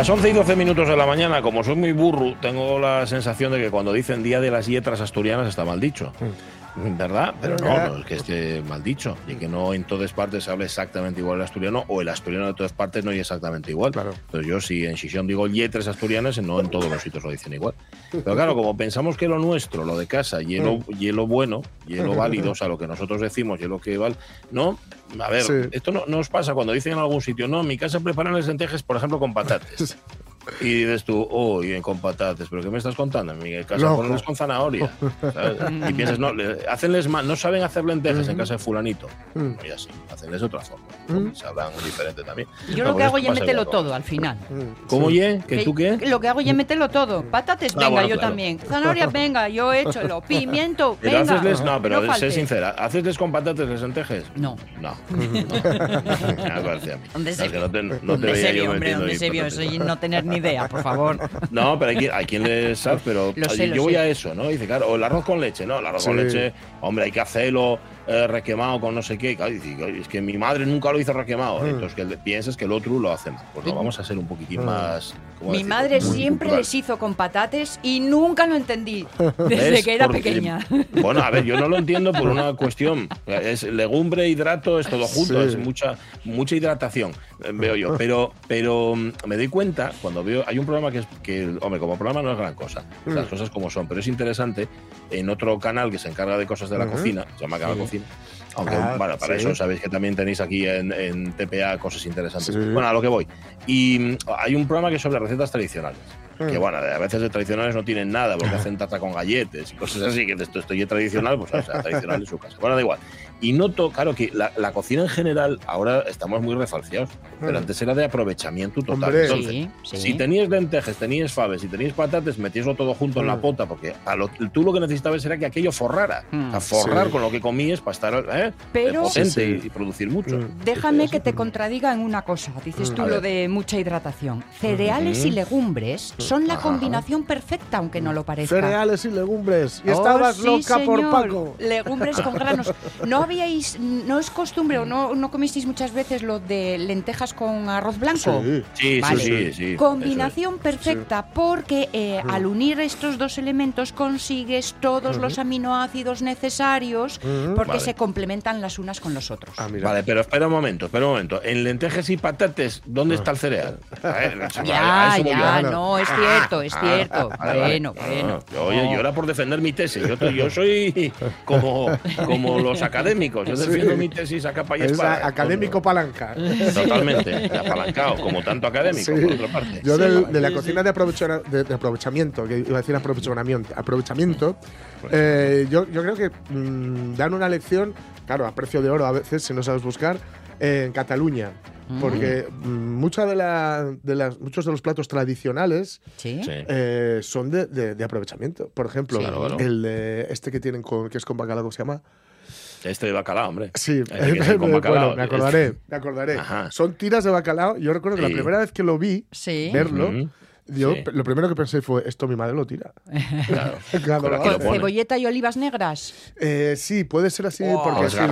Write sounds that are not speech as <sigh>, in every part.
Las 11 y 12 minutos de la mañana, como soy muy burro, tengo la sensación de que cuando dicen Día de las Yetras Asturianas está mal dicho. ¿Verdad? Pero no, no es que esté mal dicho. Y que no en todas partes se hable exactamente igual el asturiano, o el asturiano de todas partes no es exactamente igual. Claro. Entonces yo si en Xixón digo yetras asturianas, no en todos los sitios lo dicen igual. Pero claro, como pensamos que lo nuestro, lo de casa, y lo, y lo bueno, y lo <laughs> válido, o sea, lo que nosotros decimos y lo que vale, no, a ver, Sí. esto no, no os pasa cuando dicen en algún sitio, no, en mi casa preparan las lentejas, por ejemplo, con patates. Y dices tú, oh, y con patates, ¿pero qué me estás contando? En mi casa ponerles con zanahoria. ¿sabes? <laughs> Y piensas, no, le- hacenles mal, no saben hacer lentejas en casa de fulanito. Mm. Y así, hacenles otra forma. Mm. Sabrán diferente también. Yo No, lo que hago pasa meterlo igual. todo al final. ¿Cómo, ye? ¿Que Que- tú qué? Lo que hago es meterlo todo. Patates, Ah, venga, bueno, yo claro. también. Zanahoria, <laughs> venga, yo he hecho lo. Pimiento, Pero venga. hacesles, no, pero sé falte. sincera, ¿hacesles con patates las lentejas? No. No. <laughs> Ya mí. ¿Dónde se, no te, no te ¿Dónde veía se yo vio, hombre? metiendo ¿Dónde se vio? patates. Eso y no tener ni idea, por favor. <laughs> No, pero hay, quien- hay quien le sabe, pero Lo sé, yo lo voy sé. a eso, ¿no? Dice, claro, o el arroz con leche, ¿no? El arroz con leche, hombre, hay que hacerlo eh, requemado con no sé qué. Claro, dice, "Oye, es que mi madre nunca lo hizo requemado. Mm. Entonces, que piensas que el otro lo hace mal. Pues no, vamos a ser un poquitín Mm. más. ¿cómo Mi madre siempre Cultural. les hizo con patates y nunca lo entendí. <laughs> Desde ¿Ves? que era Porque- pequeña. Bueno, a ver, yo no lo entiendo por una cuestión. Es legumbre, hidrato, es todo junto, Sí. es mucha, mucha hidratación, eh, veo yo. Pero, pero mm, me doy cuenta cuando veo. Hay un programa que es. que Hombre, como programa no es gran cosa, las Mm. cosas como son, pero es interesante en otro canal que se encarga de cosas de la cocina, se llama Canal Cocina. Aunque, Ah, bueno, para sí. eso sabéis que también tenéis aquí en, en TPA cosas interesantes. Sí. Bueno, a lo que voy. Y mm, hay un programa que es sobre recetas tradicionales. Que Mm. bueno, a veces de tradicionales no tienen nada, porque <laughs> hacen tarta con galletes y cosas así, que esto estoy tradicional, pues o sea, tradicional en su casa. Bueno, da igual. Y noto, claro, que la, la cocina en general, ahora estamos muy refalciados, pero Mm. antes era de aprovechamiento total. Hombre. Entonces, Sí, sí. si tenías lentejas, tenías faves, si tenías patates, metíaslo todo junto en la Mm. pota, porque a lo- tú lo que necesitabas era que aquello forrara. Mm. O sea, forrar Sí. con lo que comías para estar ¿eh? Pero- potente Sí, sí. Y, producir mucho. Mm. Déjame que te contradiga en una cosa. Dices Mm. tú A lo de mucha hidratación. Cereales y legumbres son la Ajá. combinación perfecta, aunque no lo parezca. Cereales y legumbres. Y Oh, estabas sí, loca por. Paco. Legumbres con <laughs> granos. ¿No habíais, no es costumbre o no, no comisteis muchas veces lo de lentejas con arroz blanco? Sí. Sí, Vale. sí, sí, sí. Combinación perfecta porque eh, al unir estos dos elementos consigues todos los aminoácidos necesarios porque Vale. se complementan las unas con los otros. Ah. Vale, pero espera un momento, espera un momento. En lentejas y patates, ¿dónde está el cereal? A ver, <laughs> Ya, ya, no, es cierto, es Ah, cierto. Bueno, bueno. Ah, Oye, yo era por defender mi tesis. Yo, yo soy como, como los académicos. Yo defiendo Sí. mi tesis a capa y Es académico palanca. Totalmente, apalancado, como tanto académico, Sí. por otra parte. Yo Sí, del- de la sí, cocina de, de- de aprovechamiento, que iba a decir aprovechamiento, aprovechamiento eh, yo, yo creo que mm, dan una lección, claro, a precio de oro a veces, si no sabes buscar, eh, en Cataluña. Porque mm, mucha de la- de las, muchos de los platos tradicionales Sí. Eh, son de, de- de aprovechamiento. Por ejemplo, Sí. Claro, claro. el de este que tienen con, que es con bacalao, ¿cómo se llama? Este de bacalao, hombre. Sí, Ese que es <laughs> con bacalao. bueno, me acordaré, me acordaré. Ajá. Son tiras de bacalao. Yo recuerdo que Sí. la primera vez que lo vi, Sí. verlo, yo Sí. lo primero que pensé fue, esto mi madre lo tira. <laughs> <laughs> Claro. Con lo. Cebolleta y olivas negras. Eh, sí, puede ser así Oh. O porque los sí, lo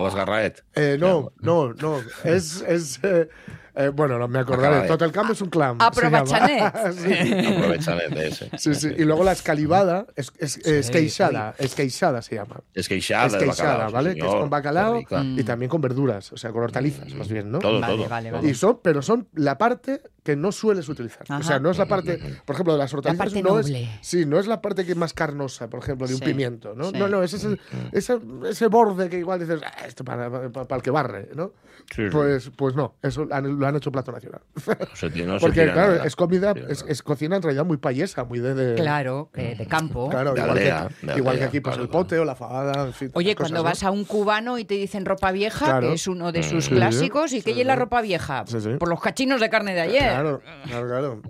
los garraet. Eh, no, no, no. Es, es eh, eh, bueno, no me acordaré. Total Cambio es un clam. Aprovechanet. se llama. <laughs> sí. <laughs> Aprovechan de ese. Sí, sí. Y luego la escalivada, es, es, esqueixada, esqueixada se llama. Esqueixada, bacalao. sí, ¿vale? Que es con bacalao y también con verduras, o sea, con hortalizas, más bien, ¿no? Todo, Vale, todo. vale, vale. Y son, pero son la parte que no sueles utilizar. O sea, no es la parte, por ejemplo, de las hortalizas parte no noble. es, sí, no es la parte que es más carnosa, por ejemplo, de un Sí, pimiento, ¿no? sí. No, no, es ese, ese, ese borde que igual dices, "Ah, esto para, para, para el que barre, ¿no? Sí, sí. Pues, pues no, eso lo han, lo han hecho plato nacional. <laughs> No se tiene- no se Porque, claro, nada. es comida, es, es cocina en realidad muy payesa, muy de. de- Claro, que de campo. Claro, De igual, aldea, que, de igual que aquí, pues claro, el pote o la en fin. Oye, cosas, cuando ¿no? vas a un cubano y te dicen ropa vieja, Claro. que es uno de sus Sí, clásicos, ¿y sí, qué sí. es la ropa vieja? Sí, sí. Por los cachinos de carne de ayer. Claro, claro, claro.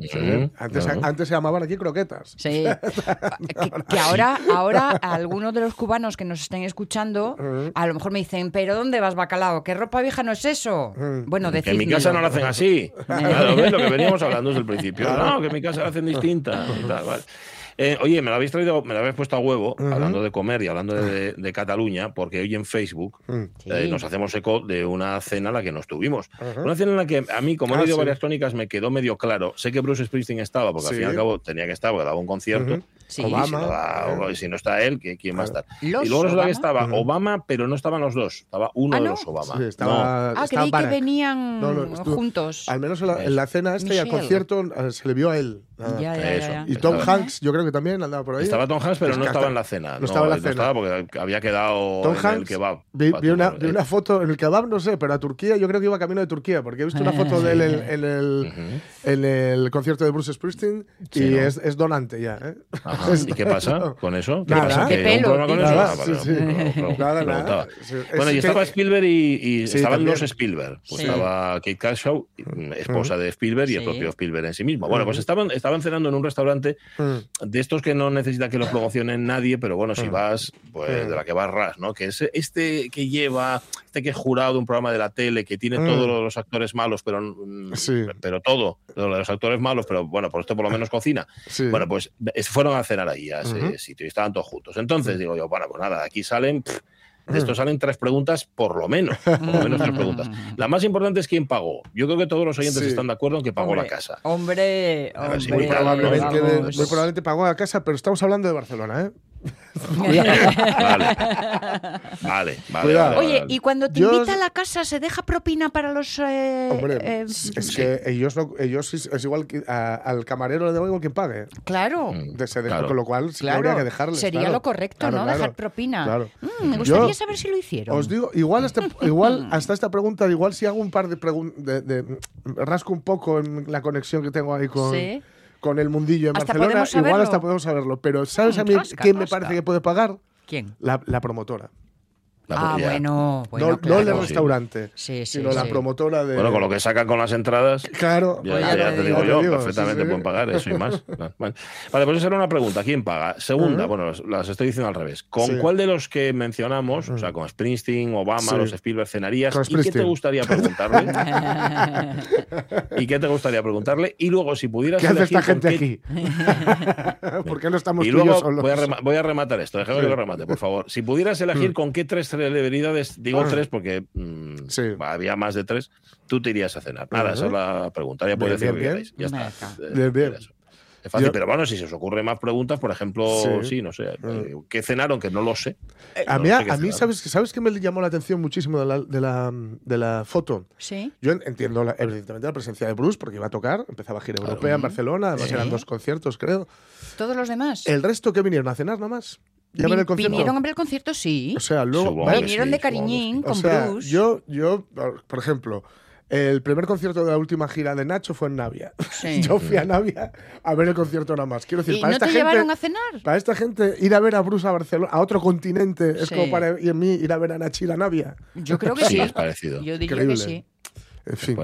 Antes, claro. antes se llamaban aquí croquetas. Sí. <laughs> que, que ahora, ahora algunos de los cubanos que nos estén escuchando, a lo mejor me dicen, ¿pero dónde vas, bacalao? ¿Qué ropa vieja no es eso? Bueno, Que en mi casa no lo hacen así. Claro, ¿ves? Lo que veníamos hablando desde el principio. No, que en mi casa lo hacen distinta. y tal, vale. Eh, oye, me lo habéis traído, me lo habéis puesto a huevo, hablando de comer y hablando de, de Cataluña, porque hoy en Facebook Sí. eh, nos hacemos eco de una cena a la que nos tuvimos. Una cena en la que a mí, como he Ah, leído sí. varias crónicas, me quedó medio claro. Sé que Bruce Springsteen estaba, porque al fin y al cabo tenía que estar, porque daba un concierto. Y si, Obama. no da- y si no está él, ¿qui- ¿quién va a estar? Y luego resulta que estaba Obama, pero no estaban los dos. Estaba uno Ah, de los Obama. Sí, No. Ah, estaba creí que venían No, no, estuvo- juntos. Al menos en la, en la cena esta y al concierto eh, se le vio a él. nada. Ya, ya, Eso. ya, ya. Y Tom Hanks, yo creo que también andaba por ahí. Estaba Tom Hanks, pero Es no estaba hasta- en la cena. no estaba en la cena. estaba porque había quedado Tom en el kebab. vi, vi una, vi una foto en el kebab, no sé, pero a Turquía, yo creo que iba camino de Turquía, porque he visto una foto de él en, en el, en el concierto de Bruce Springsteen y Sí, ¿no? es, es donante ya. ¿eh? Ajá. ¿Y qué pasa <laughs> con eso? ¿Qué Nada. pasa? ¿Que pelo? Nada, Ah, vale, sí, sí. no, no, no, Nada, preguntaba. nada. Sí, Bueno, y estaba Spielberg y, y Sí, estaban también. los Spielberg. Pues Sí. Estaba Kate Cashaw, esposa de Spielberg, y el propio Spielberg en sí mismo. Bueno, pues estaban, estaban cenando en un restaurante Mm. De estos que no necesita que los promocionen nadie, pero bueno, si vas, pues Mm. de la que vas ras, ¿no? Que es este que lleva, este que es jurado de un programa de la tele, que tiene Mm. todos los actores malos, pero, mm, Sí. pero todo, los actores malos, pero bueno, por esto por lo menos cocina. Sí. Bueno, pues es- fueron a cenar ahí a ese sitio y estaban todos juntos. Entonces digo yo, bueno, pues nada, aquí salen, pff, Mm. De esto salen tres preguntas por lo menos, por lo menos tres preguntas. La más importante es quién pagó. Yo creo que todos los oyentes Sí. están de acuerdo en que pagó Hombre, la casa. Hombre, muy probablemente, muy probablemente pagó a casa, pero estamos hablando de Barcelona, ¿eh? Vale. <laughs> Vale, vale. Cuidado. vale, Oye, y cuando te Yo- invita a la casa, ¿se deja propina para los... eh, Hombre, eh, es que ellos, no, ellos es, es igual que a- al camarero le da igual quien pague. Claro. De- se deja- Claro. Con lo cual, sí Claro, habría que dejarles. sería claro. lo correcto, Claro, ¿no? claro. Dejar propina. Claro. Mm, me gustaría Yo- saber si lo hicieron. Os digo, igual hasta, <laughs> igual hasta esta pregunta, igual si hago un par de preguntas, de, de- rasco un poco en la conexión que tengo ahí con, Sí. Con el mundillo en Hasta Barcelona, igual hasta podemos saberlo. Pero ¿sabes Mm, a mí quién me parece que puede pagar? ¿Quién? La, la promotora. La- ah, bueno, bueno, no, no claro. el restaurante, Sí, sí, sino la sí. promotora de. Bueno, con lo que sacan con las entradas. Claro, Ya, Pues ya ya te digo digo, yo, perfectamente sí. pueden pagar eso y más. <laughs> Vale, pues esa era una pregunta. ¿Quién paga? Segunda, bueno, las- estoy diciendo al revés. ¿Con Sí. cuál de los que mencionamos, o sea, con Springsteen, Obama, Sí. los Spielberg, cenarías? Con ¿Y qué te gustaría preguntarle? <laughs> ¿Y qué te gustaría preguntarle? Y luego, si pudieras ¿Qué hace esta gente qué- aquí? <laughs> ¿Por qué no estamos Y tú y yo luego solos? voy a, rema- voy a rematar esto, déjame que lo remate, por favor. Si pudieras elegir con qué tres celebridades, digo Ah. tres porque mm, Sí. había más de tres, tú te irías a cenar. Nada, Ajá. esa es la pregunta. Ya puedes decir lo que bien, queráis. Ya bien. está. Eh, Bien, bien. Es fácil, Yo- pero bueno, si se os ocurren más preguntas, por ejemplo, Sí. Sí, no sé, eh, ¿qué cenaron? Que no lo sé. A No mí, sé a, a mí. ¿sabes, ¿sabes qué me llamó la atención muchísimo de la, de la, de la foto? Sí. Yo en- entiendo la- evidentemente la presencia de Bruce porque iba a tocar, empezaba a gira europea en Barcelona, además Sí. eran dos conciertos, creo. ¿Todos los demás? ¿El resto que vinieron a cenar nada más? ¿Y a ver Vin- el concierto? ¿Vinieron a ver el concierto? Sí. O sea, luego. Vinieron sí, de cariñín o con sea, Bruce. yo, yo, por ejemplo, el primer concierto de la última gira de Nacho fue en Navia. Sí. <laughs> Yo fui a Navia a ver el concierto nada más. Quiero decir, ¿Y para no esta te gente. llevaron a cenar? Para esta gente, ir a ver a Bruce a Barcelona, a otro continente, es Sí. como para y en mí ir a ver a Nachila a Navia. Yo creo que Sí, sí. es parecido. Yo diría Increíble. que sí. En fin.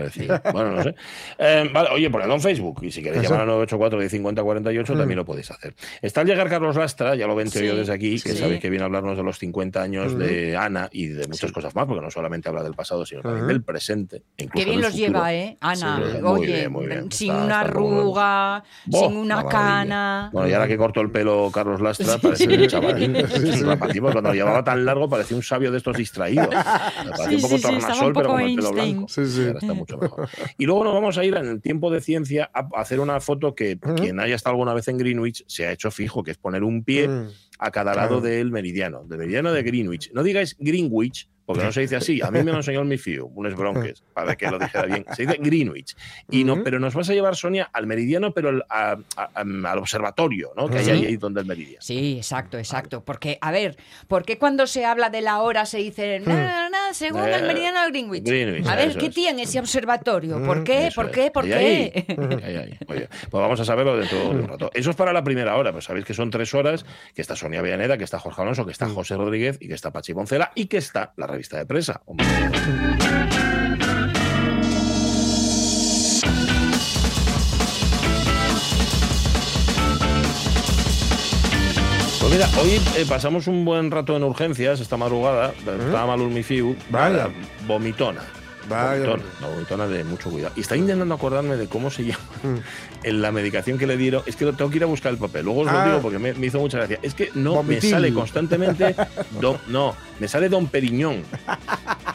Bueno, no sé. <laughs> Eh, vale, oye, ponedlo en Facebook. Y si queréis llamar al 984-1050-48, también lo podéis hacer. Está al llegar Carlos Lastra, ya lo ven Sí, yo desde aquí, que sí. sabéis que viene a hablarnos de los 50 años de Ana y de muchas cosas más, porque no solamente habla del pasado, sino también del presente. incluso Qué bien los futuro. lleva, ¿eh? Ana, Sí, muy oye, bien, muy bien. sin Está- una arruga, sin una cana. Bueno, y ahora que cortó el pelo Carlos Lastra, parece un chavalín. Sí, sí. Cuando lo llevaba tan largo parecía un sabio de estos distraídos. Parecía Sí, un poco sí, sí, estaba un tornasol, pero poco con el pelo Einstein. blanco. Sí, sí. Está mucho mejor. <laughs> Y luego nos vamos a ir en el tiempo de ciencia a hacer una foto que quien haya estado alguna vez en Greenwich se ha hecho fijo, que es poner un pie Mm. A cada lado del meridiano, del meridiano de Greenwich. No digáis Greenwich, porque no se dice así. A mí me lo enseñó el Mifiu, unos bronques, para que lo dijera bien. Se dice Greenwich. Y no, pero nos vas a llevar, Sonia, al meridiano, pero al, a- a- al observatorio, ¿no? Que hay ahí, ahí donde el meridiano. Sí, exacto, exacto. Porque, a ver, ¿por qué cuando se habla de la hora se dice, no, no, no, según el Eh, meridiano de Greenwich? Greenwich, a ver, ¿qué es. tiene ese observatorio? ¿Por qué? Eso ¿Por es. qué? ¿Por qué? Ahí, ahí. Oye, <laughs> pues vamos a saberlo dentro de un rato. Eso es para la primera hora, pues sabéis que son tres horas, que está Sonia Villaneda, que está Jorge Alonso, que está José Rodríguez y que está Pachi Poncela y que está la revista de presa. Hombre. Pues mira, hoy eh, pasamos un buen rato en urgencias esta madrugada. Estaba mal un Mifiu. Vaya. Vomitona. Vaya. Vomitona, vomitona de mucho cuidado. Y está intentando acordarme de cómo se llama en la medicación que le dieron. Es que lo tengo que ir a buscar el papel. Luego os lo Ah. digo porque me, me hizo mucha gracia. Es que no Vomitil. me sale constantemente. <laughs> don- no, me sale Don Periñón.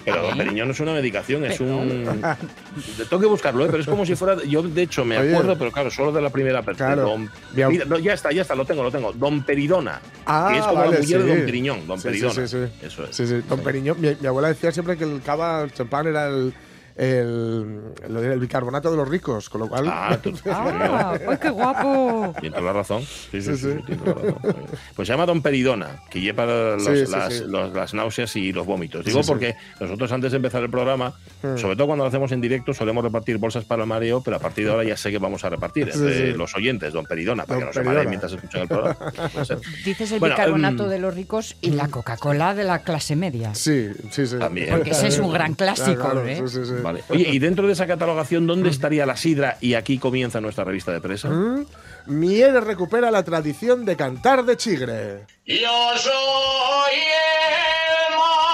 Pero Don Periñón no es una medicación, es un. <laughs> Tengo que buscarlo, ¿eh? pero es como si fuera. Yo, de hecho, me Oye. acuerdo, pero claro, solo de la primera persona. Claro. Don- Mira, no, ya está, ya está, lo tengo, lo tengo. Don Peridona. Ah, que es como vale, la mujer sí. de Don Periñón. Don Sí, sí, Peridona. sí, sí. Eso es. Sí, sí, Don Periñón. Mi, mi abuela decía siempre que el cava, champán era el, el, bicarbonato de los ricos, con lo cual. Ah, <laughs> ¡Ah! ¡Ay, qué guapo! Tiene toda la razón. Sí, sí, Sí, sí, sí. sí, tiene toda la razón. Pues se llama Don Peridona, que lleva los- Sí, sí, las, sí. los- las náuseas y los vómitos. Digo Sí, sí. porque nosotros antes de empezar el programa, Hmm. sobre todo cuando lo hacemos en directo, solemos repartir bolsas para el mareo, pero a partir de ahora ya sé que vamos a repartir entre sí. los oyentes, Don Peridona, para Don que no se mareen mientras escuchan el programa. <laughs> Dices el Bueno, bicarbonato em, de los ricos y la Coca-Cola de la clase media. Sí, sí, sí. También. Porque ese es un gran <laughs> clásico, Claro, claro, ¿eh? sí, sí, sí. Vale. Oye, y dentro de esa catalogación. ¿dónde estaría la sidra? Y aquí comienza nuestra revista de presa. ¿Mm? Mieres recupera la tradición de cantar de chigre. Yo soy el más.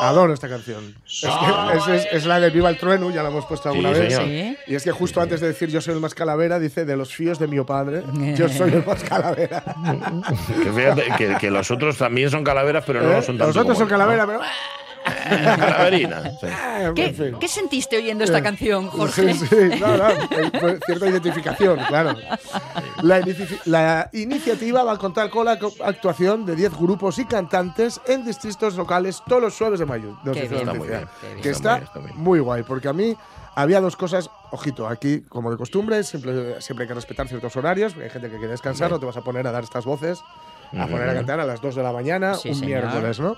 Adoro esta canción. Es, que es, es- es la de Viva el Trueno, ya la hemos puesto alguna Sí, vez. Sí. Y es que justo antes de decir yo soy el más calavera, dice de los fíos de mi padre, yo soy el más calavera. <laughs> Que fíjate que, que los otros también son calaveras, pero no ¿Eh? lo son tanto Los otros son él, ¿no? calavera, pero. <laughs> Calaverina. sí. Ah, ¿Qué, qué sentiste oyendo esta canción, Jorge? Sí, sí, no, no, eh, fue cierta identificación, claro. La, inici- la iniciativa va a contar con la actuación de 10 grupos y cantantes en distritos locales todos los jueves de mayo. nos Qué bien. Está muy bien, qué bien. Que Está está, muy bien, está muy muy, bien. guay, porque a mí había dos cosas, ojito, aquí como de costumbre, siempre, siempre hay que respetar ciertos horarios, hay gente que quiere descansar, no te vas a poner a dar estas voces, a poner a cantar a las 2 de la mañana, Sí, un señor. miércoles, ¿no?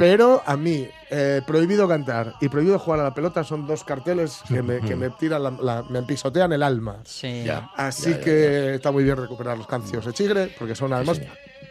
Pero a mí, eh, prohibido cantar y prohibido jugar a la pelota son dos carteles que me, que me tiran, la- la- me pisotean el alma. Sí. Ya. Así Ya, ya, que está muy bien recuperar los cancios de Chigre, porque son además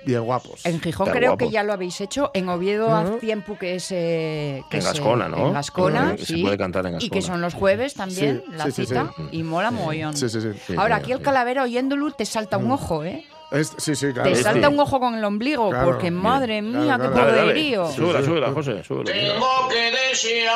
bien guapos. En Gijón Está creo guapo. que ya lo habéis hecho. En Oviedo hace tiempo que es. eh, que En es, eh, Gascona, ¿no? En Gascona, se sí. puede cantar en Y que Gascona. son los jueves también, Sí, la sí, sí, cita. sí. Y mola mogollón. Sí, sí, sí. Sí, Ahora, sí, aquí el calavera oyéndolo te salta un ojo, ¿eh? Es- sí, sí, claro. Te Este. salta un ojo con el ombligo, Claro. porque madre Claro, mía, claro. qué poderío. Súbela, súbela, José, súbela. Tengo que desear.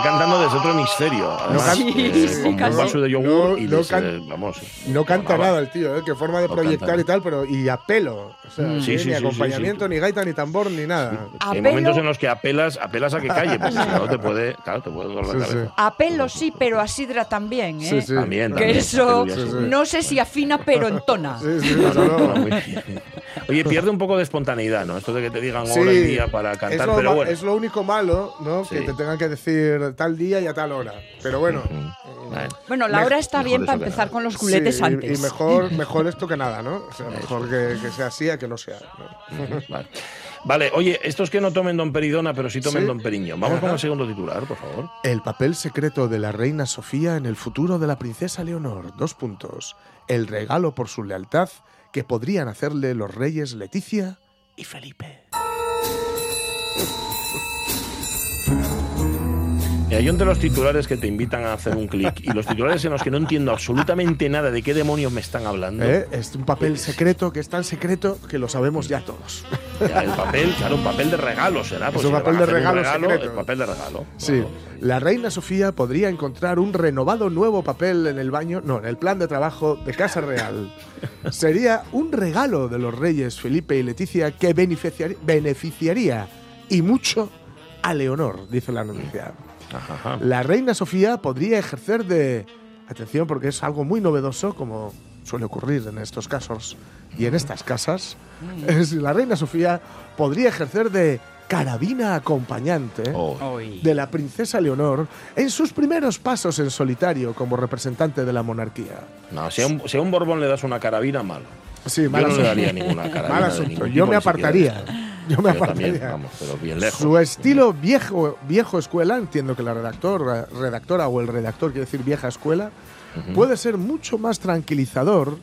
Está cantando desde otro hemisferio. Además, can- eh, Sí, sí, con casi. un vaso de yogur No, y no les, eh, vamos. No canta nada el tío, ¿eh? Que forma de No proyectar canta. y tal, pero y a pelo. O sea, Mm. Sí, ni sí, sí, sí, acompañamiento, sí. ni gaita, ni tambor, ni nada. Hay pelo- momentos en los que apelas, apelas a que calle, porque si no te <laughs> puede, claro, te puede doler la cabeza. A pelo sí, pero a sidra también, ¿eh? Sí, sí. También, Que también. eso Sí, sí. no sé si afina, pero entona. No, no, no. Oye, pierde un poco de espontaneidad, ¿no? Esto de que te digan Sí, hora y día para cantar, es lo, pero bueno. es lo único malo, ¿no? Sí. Que te tengan que decir tal día y a tal hora. Pero bueno. Bueno, Bueno, la hora está bien para empezar nada. con los culetes sí, antes. Y mejor, <laughs> mejor esto que nada, ¿no? O sea, mejor que, que sea así a que no sea. ¿no? Vale. Vale, oye, estos que no tomen Don Peridona, pero sí tomen Sí. Don Periño. Vamos con el segundo titular, por favor. El papel secreto de la reina Sofía en el futuro de la princesa Leonor. Dos puntos. El regalo por su lealtad que podrían hacerle los reyes Leticia y Felipe. Mira, yo entre los titulares que te invitan a hacer un clic y los titulares en los que no entiendo absolutamente nada de qué demonios me están hablando. ¿Eh? Es un papel secreto que es tan secreto que lo sabemos ya todos. Ya, el papel, claro, un papel de regalo será. pues un si papel de un regalo secreto. El papel de regalo. Sí, la reina Sofía podría encontrar un renovado nuevo papel en el baño, no, en el plan de trabajo de Casa Real. Sería un regalo de los reyes Felipe y Leticia que beneficiar- beneficiaría y mucho a Leonor, dice la noticia. Ajá. La reina Sofía podría ejercer de... Atención, porque es algo muy novedoso, como suele ocurrir en estos casos y en estas casas. Es- la reina Sofía podría ejercer de carabina acompañante Oh, de la princesa Leonor en sus primeros pasos en solitario como representante de la monarquía. no, si a, un, si a un Borbón le das una carabina, malo. Sí, Yo no le daría ninguna carabina. Mal asunto. Yo me apartaría. Yo me Yo también, apartaría. vamos, pero bien lejos. Su estilo viejo, viejo escuela, entiendo que la redactor, redactora o el redactor quiere decir vieja escuela, puede ser mucho más tranquilizador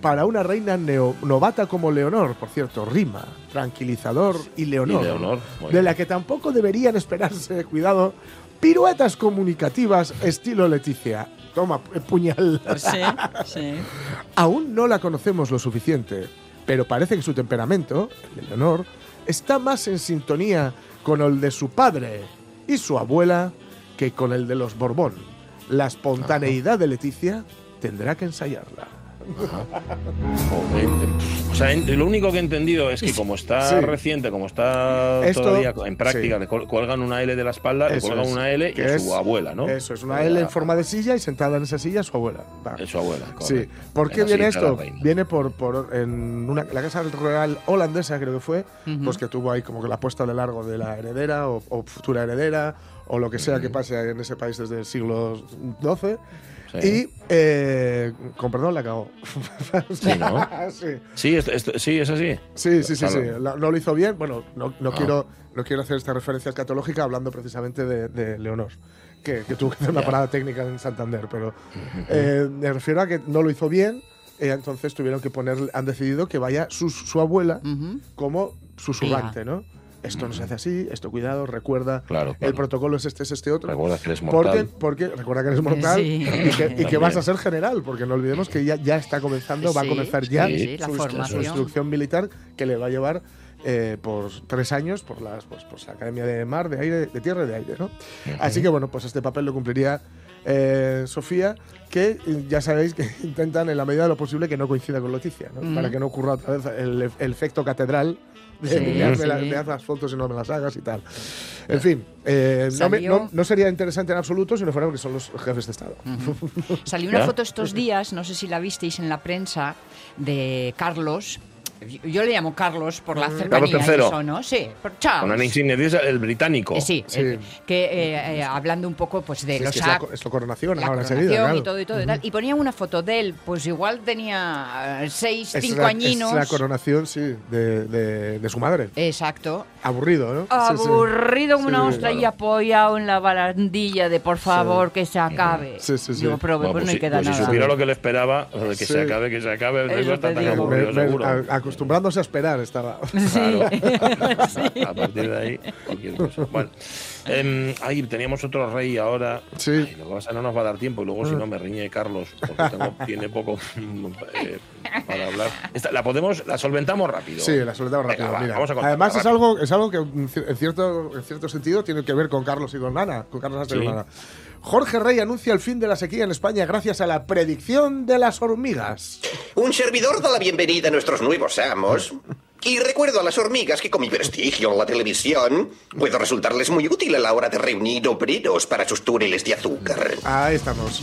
para una reina neo- novata como Leonor, por cierto, rima, tranquilizador y Leonor, Y Leonor, de bien. la que tampoco deberían esperarse, <laughs> cuidado, piruetas comunicativas estilo Leticia. Toma, eh, puñal. Sí, <laughs> sí. Aún no la conocemos lo suficiente, pero parece que su temperamento, el de Leonor, está más en sintonía con el de su padre y su abuela que con el de los Borbón. La espontaneidad de Leticia tendrá que ensayarla. Joder. O sea, en- lo único que he entendido es que como está Sí. reciente, como está Esto- todavía en práctica, sí. le cuelgan una L de la espalda, le Eso cuelgan es, una L y es- su abuela, ¿no? Eso, es una L en forma de silla y sentada en esa silla su abuela. Va. Es su abuela. Sí. correcto. ¿Por qué viene esto? Viene por, por en una, la casa real holandesa, creo que fue, pues que tuvo ahí como que la puesta de largo de la heredera o, o futura heredera o lo que sea que pase en ese país desde el siglo XII. Sí. Y, eh, con perdón, la cagó. <laughs> Sí, ¿no? <laughs> sí. Sí, esto- esto- sí, es así. Sí, sí, sí, sí. La- no lo hizo bien. Bueno, no, no Ah. quiero, no quiero hacer esta referencia escatológica hablando precisamente de, de Leonor, que, que tuvo que hacer una parada técnica en Santander, pero eh, me refiero a que no lo hizo bien. eh, entonces tuvieron que poner, han decidido que vaya su, su abuela Ujú. como susurrante, ¿no? Esto no se hace así, esto cuidado, recuerda. Claro, El claro. protocolo es este, es este otro. Recuerda que eres Porque, mortal. porque recuerda que eres mortal Sí. y, que, y que vas a ser general, porque no olvidemos que ya, ya está comenzando, va a Sí, comenzar ya sí, sí, la su, su instrucción militar que le va a llevar eh, por tres años por las pues, pues, la Academia de Mar, de Aire, de Tierra y de Aire, ¿no? Así que bueno, pues este papel lo cumpliría eh, Sofía, que ya sabéis que <laughs> intentan en la medida de lo posible que no coincida con Leticia, ¿no? Mm. Para que no ocurra otra vez el, el efecto catedral de, Sí, la- sí. de haz las fotos y no me las hagas y tal. En fin, eh, no, me- no- no sería interesante en absoluto si no fuera porque son los jefes de Estado. <laughs> Salió una ¿Ya? foto estos días, no sé si la visteis en la prensa, de Carlos. Yo le llamo Carlos por la cercanía Carlos y III. eso, ¿no? Sí, por Charles. Con una insignia, el británico. Eh, sí, Sí. eh, que eh, eh, hablando un poco pues de Sí, es los que es la, es la coronación la ahora coronación enseguida. claro. y todo y todo y tal. Y ponían una foto de él, pues igual tenía eh, seis, Es cinco la, añinos. Es la coronación, sí, de, de- de su madre. Exacto. Aburrido, ¿no? Aburrido como Sí, una sí, ostra y claro. apoyado en la barandilla de por favor que se acabe. Sí, sí, sí. Digo, pero Bueno, pues no si, hay que dar pues si nada. supiera lo que le esperaba, lo de que Sí. se acabe, que se acabe, no está tan aburrido, seguro. Acostumbrándose a esperar estaba. <laughs> Claro. <laughs> A partir de ahí, cualquier cosa. Bueno, em, ahí teníamos otro rey ahora. Sí. Ay, lo que pasa es no nos va a dar tiempo y luego si no me riñe Carlos, porque <laughs> tengo- tiene poco eh, para hablar. Esta- la podemos, la solventamos rápido. Sí, la Venga, rápido. va, mira. vamos a Además, es rápido. algo, es algo que en ci- en cierto, en cierto sentido tiene que ver con Carlos y con Ana. Con Carlos y Sí. con Ana. Jorge Rey anuncia el fin de la sequía en España gracias a la predicción de las hormigas. Un servidor da la bienvenida a nuestros nuevos amos. Y recuerdo a las hormigas que con mi prestigio en la televisión puedo resultarles muy útil a la hora de reunir obreros para sus túneles de azúcar. Ahí estamos.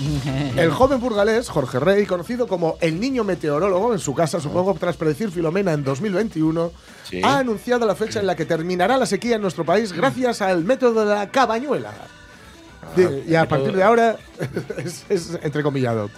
El joven burgalés, Jorge Rey, conocido como el niño meteorólogo en su casa, supongo, tras predecir Filomena en 2021, Sí. ha anunciado la fecha en la que terminará la sequía en nuestro país gracias al método de la cabañuela. De- y a partir de ahora <laughs> es, es entrecomillado.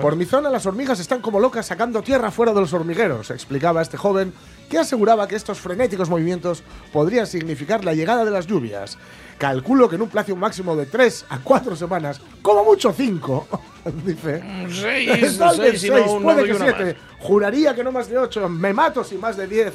Por mi zona las hormigas están como locas sacando tierra fuera de los hormigueros, explicaba este joven, que aseguraba que estos frenéticos movimientos podrían significar la llegada de las lluvias. Calculo que en un plazo máximo de 3 a 4 semanas, como mucho 5, <laughs> dice. Seis, Tal vez seis, si no, seis, un puede nodo y que una siete. Juraría que no más de 8. Me mato sin más de 10.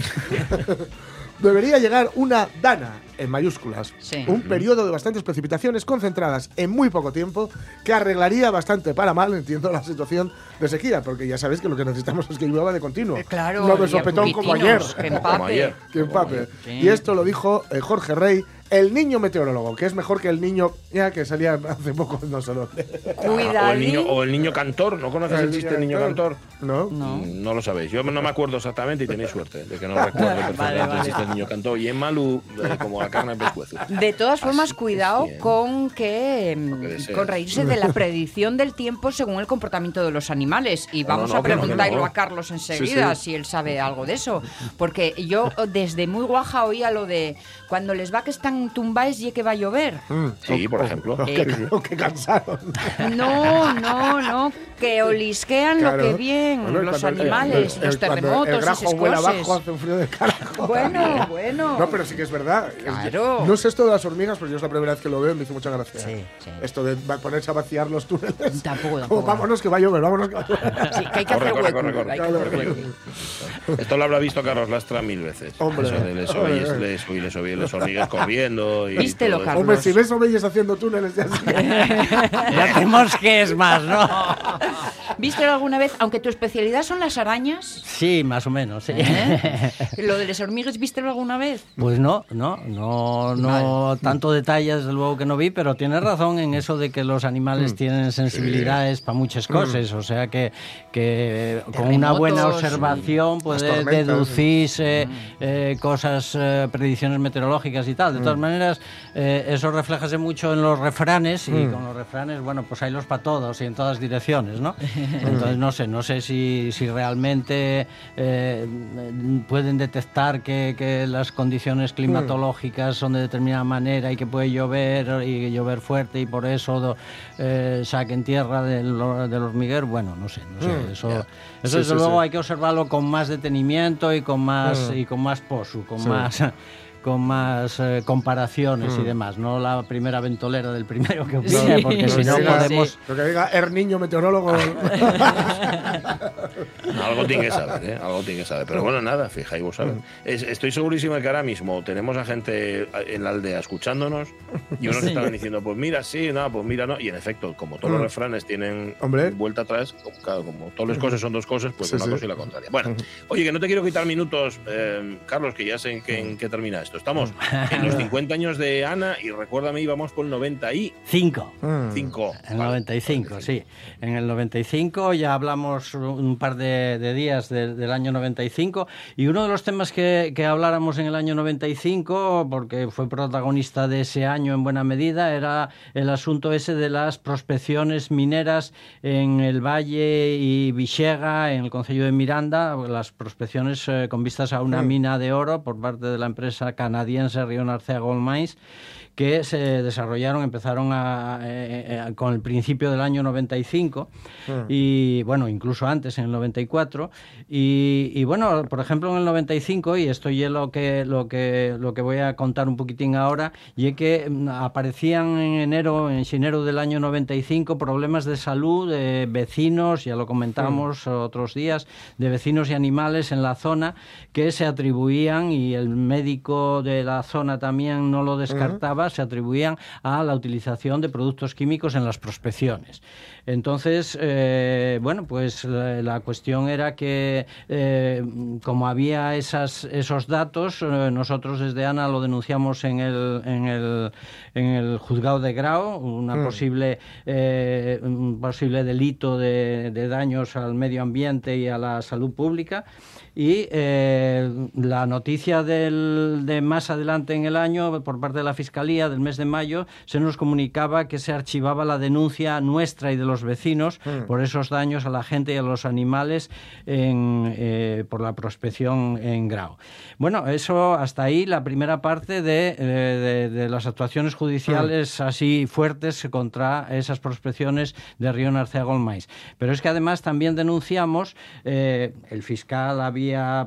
<laughs> Debería llegar una dana en mayúsculas. Sí. Un periodo de bastantes precipitaciones concentradas en muy poco tiempo que arreglaría bastante para mal, entiendo, la situación de sequía, porque ya sabéis que lo que necesitamos es que llueva de continuo. Eh, Claro, No de sopetón como ayer. Que empape. <laughs> Que empape. Sí. Y esto lo dijo eh, Jorge Rey, el niño meteorólogo, que es mejor que el niño ya que salía hace poco, no sé dónde. O el, niño, Cuidadín. o el niño cantor, ¿no conoces el chiste del niño cantor? ¿No? No. Mm, No lo sabéis. Yo no me acuerdo exactamente y tenéis suerte de que no <laughs> recuerdo perfectamente el chiste del niño cantor. Y en Malú, eh, como la carne en pescuezo. De todas formas, Así cuidado con que mm, con reírse de la predicción del tiempo según el comportamiento de los animales. Y vamos no, a no, preguntarlo no. a Carlos enseguida Sí, si él sabe algo de eso. Porque yo desde muy guaja oía lo de cuando les va que están tumbáis y que va a llover. Sí, por ejemplo. O que, <laughs> o que cansaron. No, no, no, que <laughs> olisquean Claro. lo que bien Bueno, los animales, el- el- los terremotos, El grajo esas vuela cosas. abajo, hace un frío de carajo. Bueno, bueno. No, pero sí que es verdad. Es- Claro. no sé esto de las hormigas, pero yo es la primera vez que lo veo y me hizo mucha gracia. Sí, sí. Esto de ponerse a vaciar los túneles. Tampoco, <laughs> Como, tampoco. vámonos que va a llover, vámonos que va a llover. Sí, que hay que Corre, hacer corre, hueco. corre, corre. hueco. Esto lo habrá visto Carlos Lastra mil veces. Hombre. Eso de les oyes, les oyes, les oyes, les hormigas corriendo. Y Vístelo, todo. Carlos. Hombre, si ves haciendo túneles, ya. <laughs> Ya tenemos que es más, ¿no? <laughs> ¿Viste alguna vez, aunque tu especialidad son las arañas? Sí, más o menos, sí. ¿eh? Lo de las hormigas, ¿viste alguna vez? Pues no, no, no, no tanto detalle desde luego que no vi, pero tienes razón en eso de que los Mm. animales tienen sensibilidades para muchas cosas, o sea que, que con una buena observación puedes deducirse eh, cosas, eh, predicciones meteorológicas y tal. De todas maneras, eh, eso reflejase mucho en los refranes y con los refranes, bueno, pues hay los para todos y en todas direcciones, ¿no? <laughs> Entonces no sé, no sé si, si realmente eh, pueden detectar que, que las condiciones climatológicas son de determinada manera y que puede llover y llover fuerte y por eso eh, saquen tierra del, del hormiguero. Bueno, no sé, no sé. Eso, eso Sí, desde sí, luego sí. hay que observarlo con más detenimiento y con más, y con más posu, con más con más eh, comparaciones y demás, no la primera ventolera del primero que opine, Sí. porque si no podemos... Lo que diga er niño meteorólogo. <laughs> Algo tiene que saber, ¿eh? Algo tiene que saber. Pero bueno, nada, fijáis vos sabes. Es- estoy segurísimo de que ahora mismo tenemos a gente en la aldea escuchándonos y unos estaban diciendo, pues mira, sí, no, pues mira, no. Y en efecto, como todos los refranes tienen Hombre. vuelta atrás, como, claro, como todas las cosas son dos cosas, pues Sí, una sí. cosa y la contraria. Bueno, oye, que no te quiero quitar minutos, eh, Carlos, que ya sé en qué, en qué termina esto. Estamos en los <laughs> 50 años de Ana y recuérdame, íbamos por el 95. Cinco. Mm. En el Vale, 95, sí. En el 95 ya hablamos un par de, de días de- del año 95 y uno de los temas que, que habláramos en el año 95, porque fue protagonista de ese año en buena medida, era el asunto ese de las prospecciones mineras en el Valle y Vixega, en el Concello de Miranda, las prospecciones eh, con vistas a una mina de oro por parte de la empresa canadiense Rion Arcea Golmais que se desarrollaron, empezaron a, eh, eh, con el principio del año 95 y bueno, incluso antes, en el 94. Y, y, bueno, por ejemplo, en el 95, y esto es lo que, lo, que, lo que voy a contar un poquitín ahora, y es que mm, aparecían en enero, en enero del año 95, problemas de salud de vecinos, ya lo comentamos otros días, de vecinos y animales en la zona que se atribuían, y el médico de la zona también no lo descartaba, se atribuían a la utilización de productos químicos en las prospecciones. Entonces, eh, bueno, pues la, la cuestión era que eh, como había esas, esos datos, eh, nosotros desde ANA lo denunciamos en el, en el, en el juzgado de Grau, una posible, eh, un posible delito de, de daños al medio ambiente y a la salud pública. Y eh, la noticia del, de más adelante en el año, por parte de la Fiscalía, del mes de mayo, se nos comunicaba que se archivaba la denuncia nuestra y de los vecinos por esos daños a la gente y a los animales en, eh, por la prospección en Grau. Bueno, eso hasta ahí la primera parte de, eh, de, de las actuaciones judiciales así fuertes contra esas prospecciones de Río Narcea Golmais. Pero es que además también denunciamos, eh, el fiscal había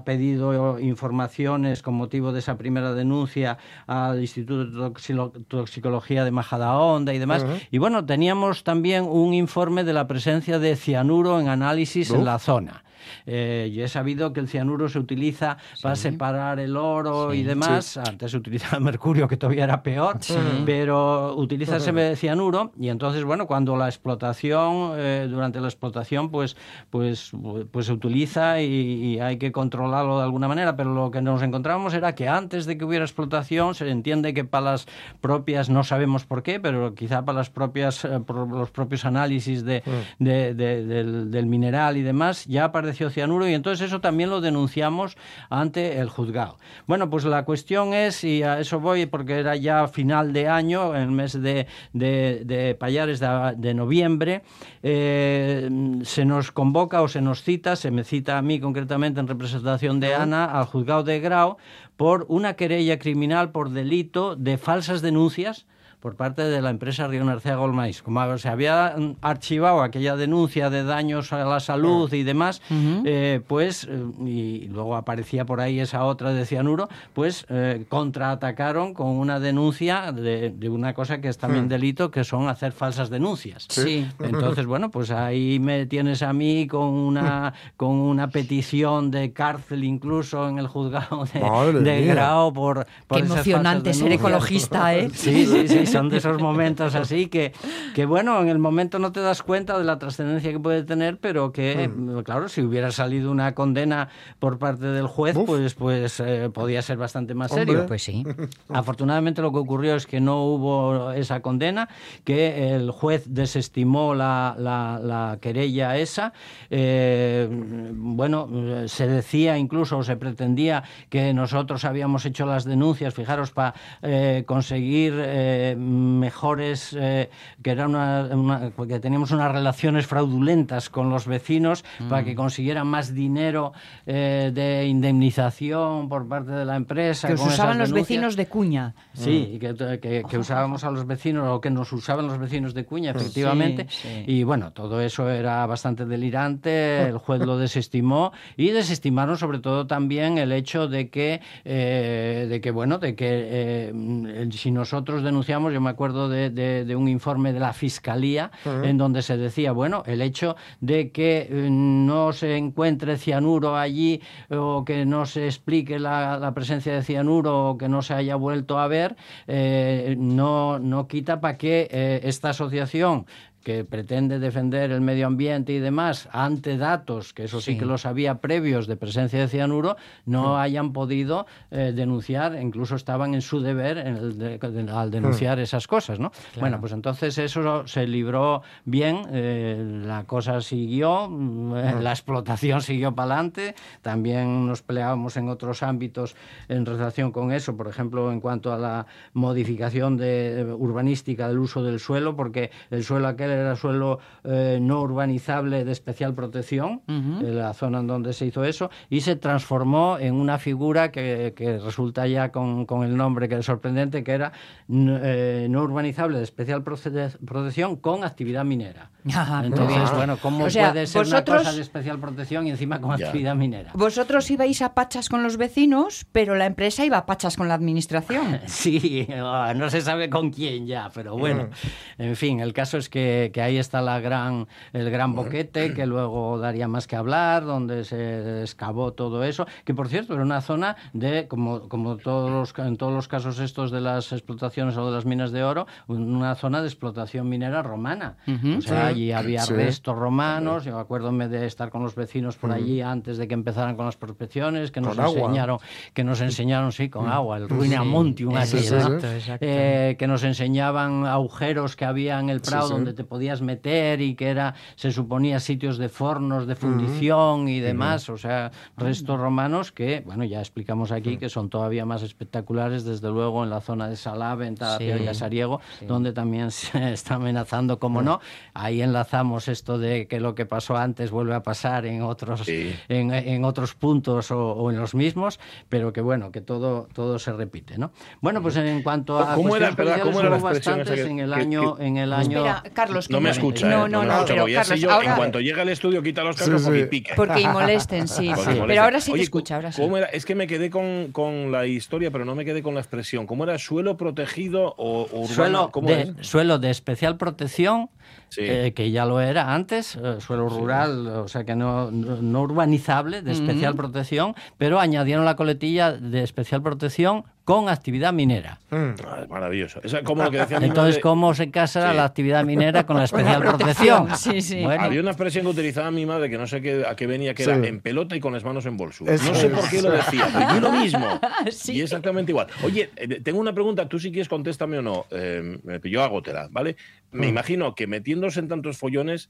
pedido informaciones con motivo de esa primera denuncia al Instituto de Toxicología de Majadahonda y demás. Y bueno, teníamos también un informe de la presencia de cianuro en análisis en la zona. Eh, yo he sabido que el cianuro se utiliza para separar el oro y demás. Antes se utilizaba el mercurio, que todavía era peor, pero utiliza ese cianuro y entonces, bueno, cuando la explotación, eh, durante la explotación, pues, pues, pues se utiliza y, y hay que controlarlo de alguna manera, pero lo que nos encontramos era que antes de que hubiera explotación, se entiende que para las propias, no sabemos por qué, pero quizá para las propias, eh, por los propios análisis de, de- de- del, del mineral y demás, ya apareció y entonces eso también lo denunciamos ante el juzgado. Bueno, pues la cuestión es, y a eso voy porque era ya final de año, en el mes de, de, de Payares de, de noviembre, eh, se nos convoca o se nos cita, se me cita a mí concretamente en representación de Ana, al juzgado de Grau, por una querella criminal por delito de falsas denuncias por parte de la empresa Río Narcea Golmais. Como se había mm, archivado aquella denuncia de daños a la salud y demás, eh, pues, eh, y luego aparecía por ahí esa otra de cianuro, pues eh, contraatacaron con una denuncia de, de una cosa que es también delito, que son hacer falsas denuncias. Sí. Entonces, bueno, pues ahí me tienes a mí con una, <laughs> con una petición de cárcel incluso en el juzgado de, de. Grau por, por Qué esas emocionante falsas ser ecologista, ¿eh? Sí, sí, sí, son de esos momentos así que, que, bueno, en el momento no te das cuenta de la trascendencia que puede tener, pero que, claro, si hubiera salido una condena por parte del juez, Uf. pues, pues eh, podía ser bastante más Hombre. serio. Pues sí. <laughs> Afortunadamente lo que ocurrió es que no hubo esa condena, que el juez desestimó la, la- la querella esa. Eh, bueno, eh, se decía incluso, o se pretendía que nosotros habíamos hecho las denuncias, fijaros, para conseguir eh, mejores, eh, que, era una, una- que teníamos unas relaciones fraudulentas con los vecinos para que consiguieran más dinero eh, de indemnización por parte de la empresa. Que os usaban los vecinos de cuña. Sí, y que, que- que usábamos a los vecinos o que nos usaban los vecinos de Cuña, efectivamente. Sí, sí. Y bueno, todo eso era bastante delirante, <laughs> el juez lo desestimó y desestimaron sobre todo también el hecho de que, eh, de que bueno, de que eh, mm, si nosotros denunciamos, yo me acuerdo de, de- de un informe de la Fiscalía en donde se decía, bueno, el hecho de que eh, no se encuentre cianuro allí o que no se explique la, la presencia de cianuro o que no se haya vuelto a ver, eh, no, no quita para que eh, esta asociación que pretende defender el medio ambiente y demás ante datos, que eso sí, Sí. que los había previos de presencia de cianuro, no hayan podido eh, denunciar, incluso estaban en su deber en el de- de- al denunciar esas cosas, ¿no? Bueno, pues entonces eso se libró bien, eh, la cosa siguió, mm, eh, la explotación siguió para adelante, también nos peleábamos en otros ámbitos en relación con eso, por ejemplo, en cuanto a la modificación de, urbanística del uso del suelo, porque el suelo aquel era suelo eh, no urbanizable de especial protección, la zona en donde se hizo eso, y se transformó en una figura que, que resulta ya con, con el nombre que es sorprendente, que era eh, no urbanizable de especial protección con actividad minera. <laughs> Entonces, bien. bueno, ¿cómo O sea, puede ser vosotros- una cosa de especial protección y encima con Ya. actividad minera? Vosotros ibais a pachas con los vecinos, pero la empresa iba a pachas con la administración. <laughs> Sí, ah, no se sabe con quién ya, pero bueno. En fin, el caso es que, que ahí está la gran, el gran boquete, que luego daría más que hablar, donde se excavó todo eso, que por cierto era una zona de, como, como todos los, en todos los casos estos de las explotaciones o de las minas de oro, un- una zona de explotación minera romana. O sea, allí había Sí. restos romanos, yo acuérdome de estar con los vecinos por allí antes de que empezaran con las prospecciones, que nos Con agua. enseñaron, que nos enseñaron, sí, con agua, el Ruinamontium, Sí, sí, sí. exacto. Eh, que nos enseñaban agujeros que había en el Prado sí. donde te podías meter y que era, se suponía, sitios de fornos, de fundición y demás, o sea, restos romanos que, bueno, ya explicamos aquí que son todavía más espectaculares, desde luego en la zona de Salave, en Tapia Sí. y Asariego, donde también se <laughs> está amenazando, como no. Ahí enlazamos esto de que lo que pasó antes vuelve a pasar en otros, Sí. en, en otros puntos o, o en los mismos, pero que bueno, que todo, todo se repite, ¿no? Bueno, pues en cuanto a ¿Cómo era, cómo era la hubo expresión esa bastantes que- en el que- año, que- en el año. Espera, Carlos, No que me escucha, No, ¿eh? no, no, escucha, pero porque ya sé Carlos, yo, ahora... en cuanto llega al estudio, quita los Sí, cascos porque pica. Porque y <laughs> molesten, sí. Pero ahora sí te Oye, escucha, ahora sí. ¿cómo era? Es que me quedé con, con la historia, pero no me quedé con la expresión. ¿Cómo era? ¿Suelo protegido o urbano? Suelo ¿Cómo de, es? suelo de especial protección Sí. eh, que ya lo era antes, eh, suelo rural, o sea que no, no, no urbanizable, de especial protección, pero añadieron la coletilla de especial protección con actividad minera. Es maravilloso. Es como lo que decía mi Entonces, madre. ¿cómo se casa Sí. la actividad minera con la <laughs> especial protección? Sí, sí. Bueno, Había una expresión que utilizaba mi madre que no sé qué, a qué venía, que Sí. era en pelota y con las manos en bolso. Eso no sé es. por qué lo decía, pero yo lo mismo. <laughs> Sí. Y exactamente igual. Oye, eh, tengo una pregunta, tú si quieres contéstame o no. Eh, me pilló agotera, ¿vale? Me imagino que metiéndose en tantos follones,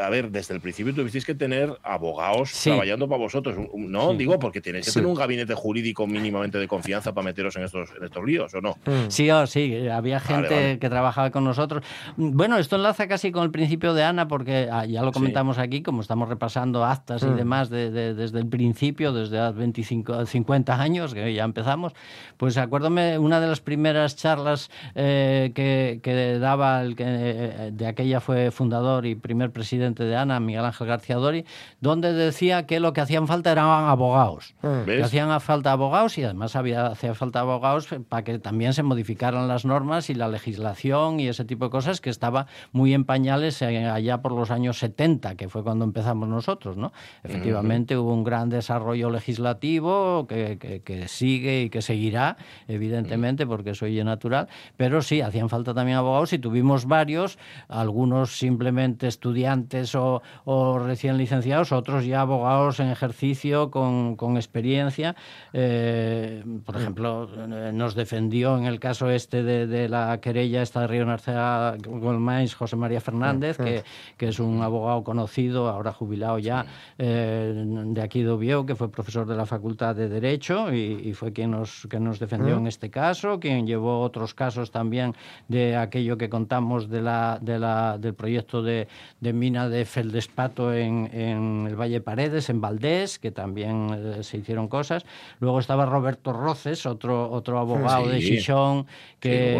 a ver, desde el principio tuvisteis que tener abogados Sí. trabajando para vosotros, ¿no? Digo, porque tenéis que Sí. tener un gabinete jurídico mínimamente de confianza para meteros en estos, en estos líos, ¿o no? Sí, oh, sí, había gente vale. que trabajaba con nosotros. Bueno, esto enlaza casi con el principio de Ana, porque ah, ya lo Sí. comentamos aquí, como estamos repasando actas y demás de- de- desde el principio, desde hace 25, 50 años, que ya empezamos, pues acuérdame una de las primeras charlas eh, que, que daba el que eh, de aquella fue fundador y primer presidente de Ana, Miguel Ángel García Dori, donde decía que lo que hacían falta eran abogados. Que ¿Ves? hacían falta abogados y además había, hacía falta abogados para que también se modificaran las normas y la legislación y ese tipo de cosas que estaba muy en pañales eh, allá por los años 70, que fue cuando empezamos nosotros, ¿no? Efectivamente hubo un gran desarrollo legislativo que, que- que sigue y que seguirá, evidentemente, porque eso es natural, pero sí, hacían falta también abogados y tuvimos varios, algunos simplemente estudiantes o, o recién licenciados, otros ya abogados en ejercicio con, con experiencia. Eh, por ejemplo, eh, nos defendió en el caso este de, de la querella esta de Río Narcea Goldmines, José María Fernández, que, que es un abogado conocido, ahora jubilado ya, eh, de aquí de Oviedo, que fue profesor de la Facultad de Derecho y, y fue quien nos, que nos defendió en este caso, quien llevó otros casos también de aquello que contamos de la, de la, del proyecto de, de mina de Feldespato en, en el Valle Paredes, en Valdés, que también eh, se hicieron cosas. Luego estaba Roberto Roces, otro, otro abogado de. Xixón, que,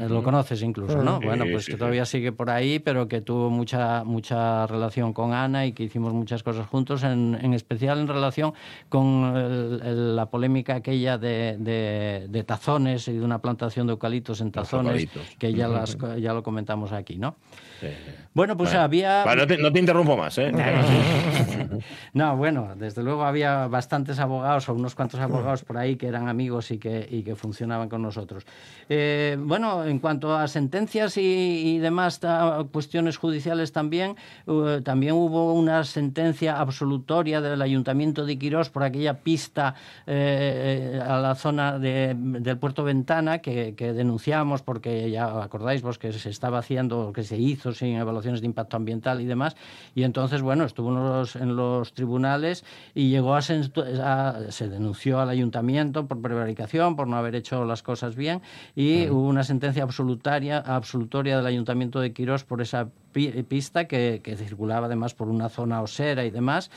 Sí, lo que conoces incluso, ¿no? Bueno, pues que todavía sigue por ahí, pero que tuvo mucha, mucha relación con Ana y que hicimos muchas cosas juntos, en, en especial en relación con el- el- la polémica aquella de, de- de tazones y de una plantación de eucaliptos en tazones, que ya, las, ya lo comentamos aquí, ¿no? Sí, sí. Bueno, pues había... Vale, no, te, no te interrumpo más, ¿eh? No, bueno, desde luego había bastantes abogados o unos cuantos abogados por ahí que eran amigos y que, y que funcionaban con nosotros. Eh, bueno, en cuanto a sentencias y, y demás cuestiones judiciales también, eh, también hubo una sentencia absolutoria del Ayuntamiento de Quirós por aquella pista eh, a la zona de- del puerto Ventana que, que denunciamos porque ya acordáis vos que se estaba haciendo, que se hizo sin evaluaciones de impacto ambiental y demás, y entonces, bueno, estuvo en los, en los tribunales y llegó a, a- se denunció al ayuntamiento por prevaricación, por no haber hecho las cosas bien, y hubo una sentencia absolutaria, absolutoria del ayuntamiento de Quirós por esa pi- pista que, que circulaba además por una zona osera y demás.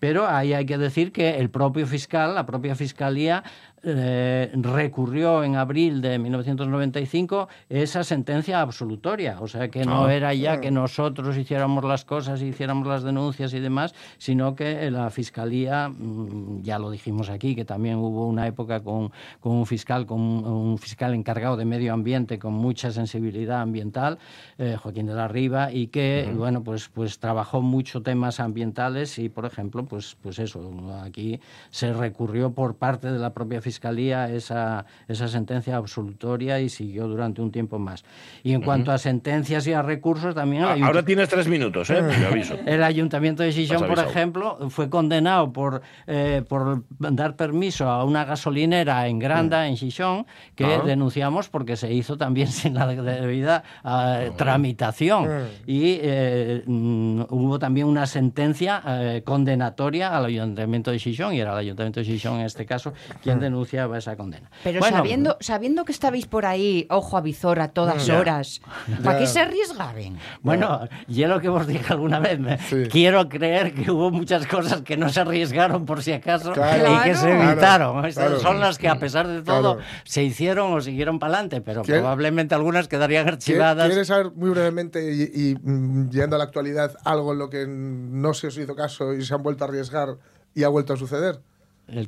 Pero ahí hay que decir que el propio fiscal, la propia fiscalía, eh, recurrió en abril de 1995 esa sentencia absolutoria. O sea que no era ya que nosotros hiciéramos las cosas, hiciéramos las denuncias y demás, sino que la fiscalía, mm, ya lo dijimos aquí, que también hubo una época con, con un fiscal, con un, un fiscal encargado de medio ambiente con mucha sensibilidad ambiental, eh, Joaquín de la Riva, y que bueno pues pues trabajó mucho temas ambientales y por ejemplo pues pues eso aquí se recurrió por parte de la propia fiscalía esa esa sentencia absolutoria y siguió durante un tiempo más. Y en cuanto a sentencias y a recursos también Ah, Ahora tienes tres minutos, ¿eh? Te aviso. <laughs> el ayuntamiento de Has por ejemplo, fue condenado por, eh, por dar permiso a una gasolinera en Granda, en Xixón, que Ah. denunciamos porque se hizo también <laughs> sin la debida eh, tramitación. Y eh, mm, hubo también una sentencia eh, condenatoria al ayuntamiento de Xixón, y era el ayuntamiento de Xixón en este caso quien esa condena. Pero Bueno, sabiendo, sabiendo que estabais por ahí, ojo a visor a todas Ya. horas, ¿para qué Ya. se arriesgaban? Bueno, yo lo que os dije alguna vez, me- Sí. quiero creer que hubo muchas cosas que no se arriesgaron por si acaso Claro. y que se Claro. evitaron. Estas Claro. son las que a pesar de todo Claro. se hicieron o siguieron para adelante, pero ¿Quién- probablemente algunas quedarían ¿Qui- archivadas. ¿Quieres saber muy brevemente y, y, mm, yendo a la actualidad algo en lo que no se os hizo caso y se han vuelto a arriesgar y ha vuelto a suceder?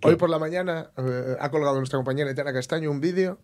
Hoy por la mañana eh, ha colgado nuestra compañera Etiana Castaño un vídeo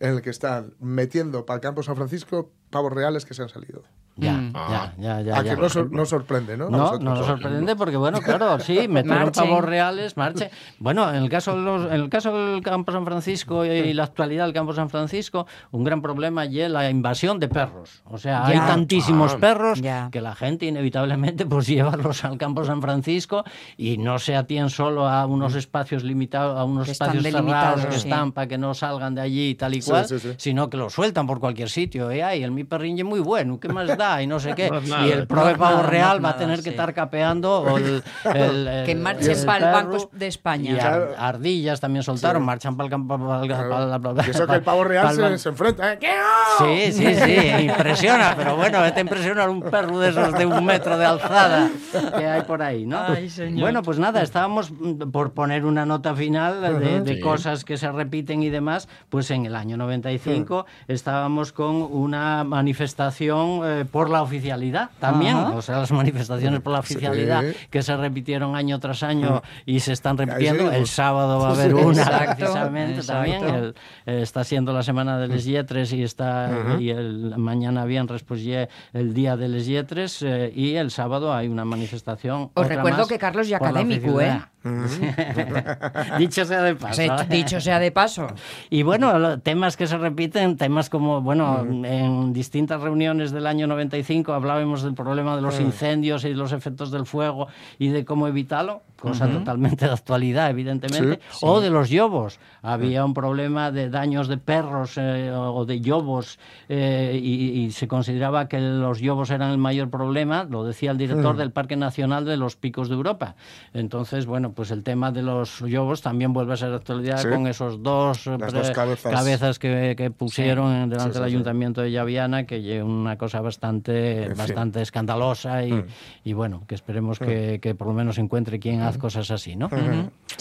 en el que están metiendo para el campo San Francisco pavos reales que se han salido. Ya, Mm. ya, ya, ya. a ya. que no, sor- no sorprende, ¿no? No, no nos sorprende porque, bueno, claro, sí, <laughs> metieron pavos reales, marche. Bueno, en el caso de los, en el caso del Campo San Francisco y la actualidad del Campo San Francisco, un gran problema es la invasión de perros. O sea, hay tantísimos Ah. perros Ya. que la gente inevitablemente pues <laughs> llévalos al Campo San Francisco y no se atienen solo a unos espacios limitados, a unos Que espacios cerrados delimitados, que sí. están para que no salgan de allí y tal y cual, sí, sí. sino que los sueltan por cualquier sitio. Y ay, el mi perrinje muy bueno, ¿qué más da? Y no sé qué. <laughs> Nada. y el prove No, pavo nada, real no, va a nada, tener que sí. estar capeando el, <laughs> el- el- Que marchen el pa'l perro Banco de España. Y Claro. ardillas también soltaron, Sí. marchan para el campo. Claro. eso que el pavo real <laughs> se, ban- se enfrenta. ¿eh? ¿Qué no? Sí, sí, sí, impresiona, pero bueno, te impresiona un perro de esos de un metro de alzada que hay por ahí, ¿no? Ay, señor. Bueno, pues nada, estábamos mm, por poner una nota final de, de Sí. cosas que se repiten y demás, pues en el año 95 estábamos con una manifestación eh, por la oficialidad también, Ajá. o sea, las manifestaciones por la oficialidad Sí. que se repitieron año tras año y se están repitiendo. El sábado va a haber una Exacto, precisamente exacto. también. El- eh, está siendo la semana de les Lletres y está y el mañana viernes pues ya el día de les Lletres eh, y el sábado hay una manifestación. Os recuerdo que Carlos la académico, ¿eh? <laughs> Dicho sea de paso. Se- ¿eh? dicho sea de paso. Y bueno, temas que se repiten, temas como, bueno, en distintas reuniones del año 95 hablábamos del problema de los incendios y los efectos del fuego y de cómo evitarlo, cosa totalmente de actualidad, evidentemente, Sí, o de los yobos. Había un problema de daños de perros eh, o de yobos eh, y, y se consideraba que los yobos eran el mayor problema, lo decía el director del Parque Nacional de los Picos de Europa. Entonces, bueno, pues el tema de los yobos también vuelve a ser actualidad Sí. con esos dos, eh, dos cabezas. cabezas que, que pusieron delante del ayuntamiento de Llaviana, que es una cosa bastante, bastante escandalosa y, y bueno, que esperemos que, que por lo menos encuentre quien haga cosas así, ¿no?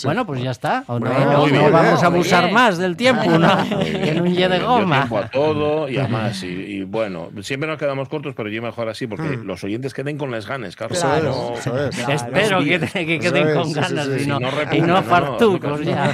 Bueno, pues ya está. O no, Bueno, no bien, vamos a abusar más del tiempo, ¿no? <laughs> en un ye de goma. tiempo a todo y además. Y, y bueno, siempre nos quedamos cortos, pero yo mejor así, porque los oyentes queden con las ganas, Carlos. Claro. eso es. Espero que, que queden con sí, sí, ganas sí, y sí, no, no y no no, fartucos ya.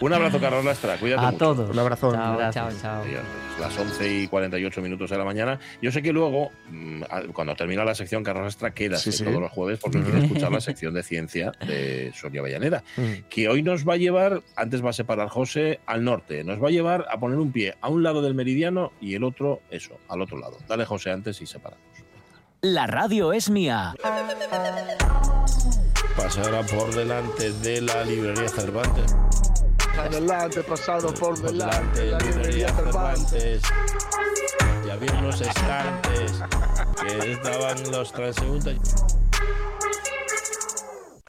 Un abrazo, Carlos Lastra. Cuídate A mucho. todos. Un abrazo. Chao, Gracias. chao, chao. Las 11 y 48 minutos de la mañana. Yo sé que luego, mm, cuando termina la sección, Carlos Astra queda Sí, sí. todos los jueves porque quiere escuchar la sección de ciencia de Sonia Vallaneda, Mm. que hoy nos va a llevar, antes va a separar José, al norte. Nos va a llevar a poner un pie a un lado del meridiano y el otro, eso, al otro lado. Dale, José, antes y separamos. La radio es mía. Pasará por delante de la librería Cervantes. Adelante, pasado por delante. La de la librería Cervantes. Ya vieron los estantes que estaban los transeúntes.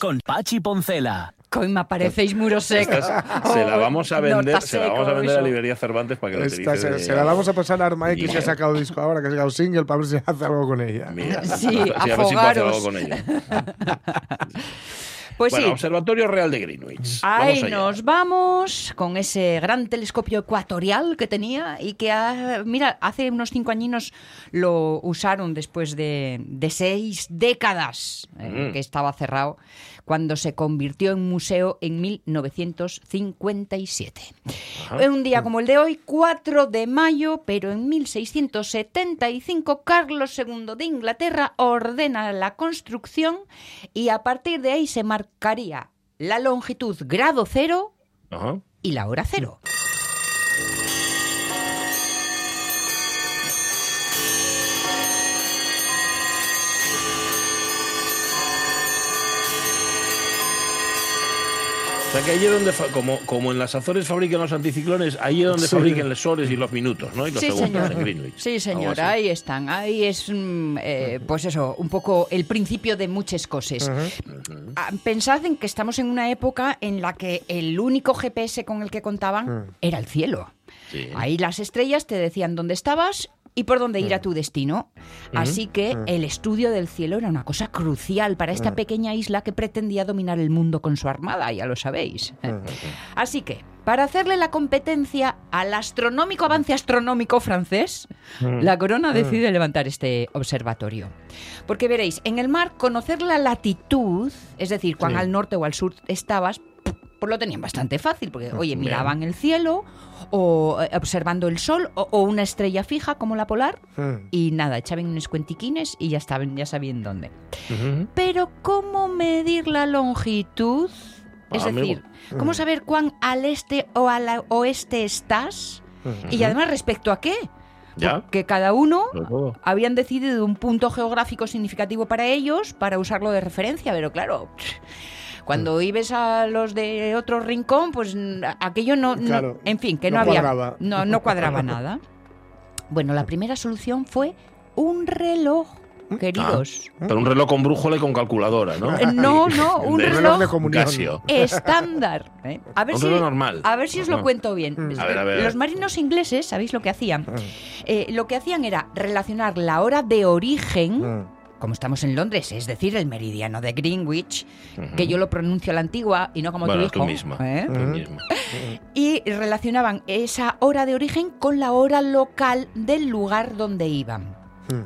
Con Pachi Poncela. Coima, parecéis muros secos. <laughs> Se la vamos a vender, Nota se la vamos a vender a la librería Cervantes para que lo Esta se, de- se la vamos a pasar a Arma X que Mira. ha sacado disco ahora, que ha sacado single, para ver si hace algo con ella. Mira, Sí, <laughs> a ver si hacer algo con ella. <laughs> Pues bueno, sí. Observatorio Real de Greenwich. Ahí Vamos nos vamos con ese gran telescopio ecuatorial que tenía y que, ha- mira, hace unos cinco añinos lo usaron después de, de seis décadas eh, Mm. que estaba cerrado, cuando se convirtió en museo en 1957. Ajá. En un día como el de hoy, 4 de mayo, pero en 1675, Carlos II de Inglaterra ordena la construcción y a partir de ahí se marcaría la longitud grado cero Ajá. y la hora cero. O sea que ahí es donde, como, como en las Azores fabrican los anticiclones, ahí es donde Sí. fabrican los horas y los minutos, ¿no? Y los Sí, segundos señor. en Greenwich. Sí, señor, ahí están. Ahí es, mm, eh, pues eso, un poco el principio de muchas cosas. Ah, Pensad en que estamos en una época en la que el único GPS con el que contaban era el cielo. Sí. Ahí las estrellas te decían dónde estabas y por dónde ir a tu destino. Así que el estudio del cielo era una cosa crucial para esta pequeña isla que pretendía dominar el mundo con su armada, ya lo sabéis. Así que, para hacerle la competencia al astronómico avance astronómico francés, la corona decide levantar este observatorio. Porque veréis, en el mar, conocer la latitud, es decir, cuán Sí. al norte o al sur estabas, pues lo tenían bastante fácil, porque, oye, Bien. miraban el cielo o eh, observando el sol o, o una estrella fija como la polar Mm. y nada, echaban unos cuentiquines y ya estaban, ya sabían dónde. Pero ¿cómo medir la longitud? Es Ah, amigo. decir, ¿cómo saber cuán al este o al oeste estás? Y además, ¿respecto a qué? Que cada uno habían decidido un punto geográfico significativo para ellos para usarlo de referencia, pero claro, cuando Mm. ibes a los de otro rincón, pues aquello no, no- Claro, en fin, que no no, había, cuadraba. no, no cuadraba <laughs> nada. Bueno, la primera solución fue un reloj, ¿Mm? queridos. Pero un reloj con brújula y con calculadora, ¿no? Eh, no, <laughs> no, un De- reloj de reloj. Casio. <laughs> estándar. ¿eh? A ver Un si, reloj normal. A ver si os lo cuento bien. Mm. A ver, a ver. Los marinos ingleses, ¿sabéis lo que hacían? Eh, lo que hacían era relacionar la hora de origen, Mm. Como estamos en Londres, es decir, el meridiano de Greenwich, que yo lo pronuncio a la antigua y no como bueno, tu hijo. tú misma. ¿eh? Tú misma. Y relacionaban esa hora de origen con la hora local del lugar donde iban.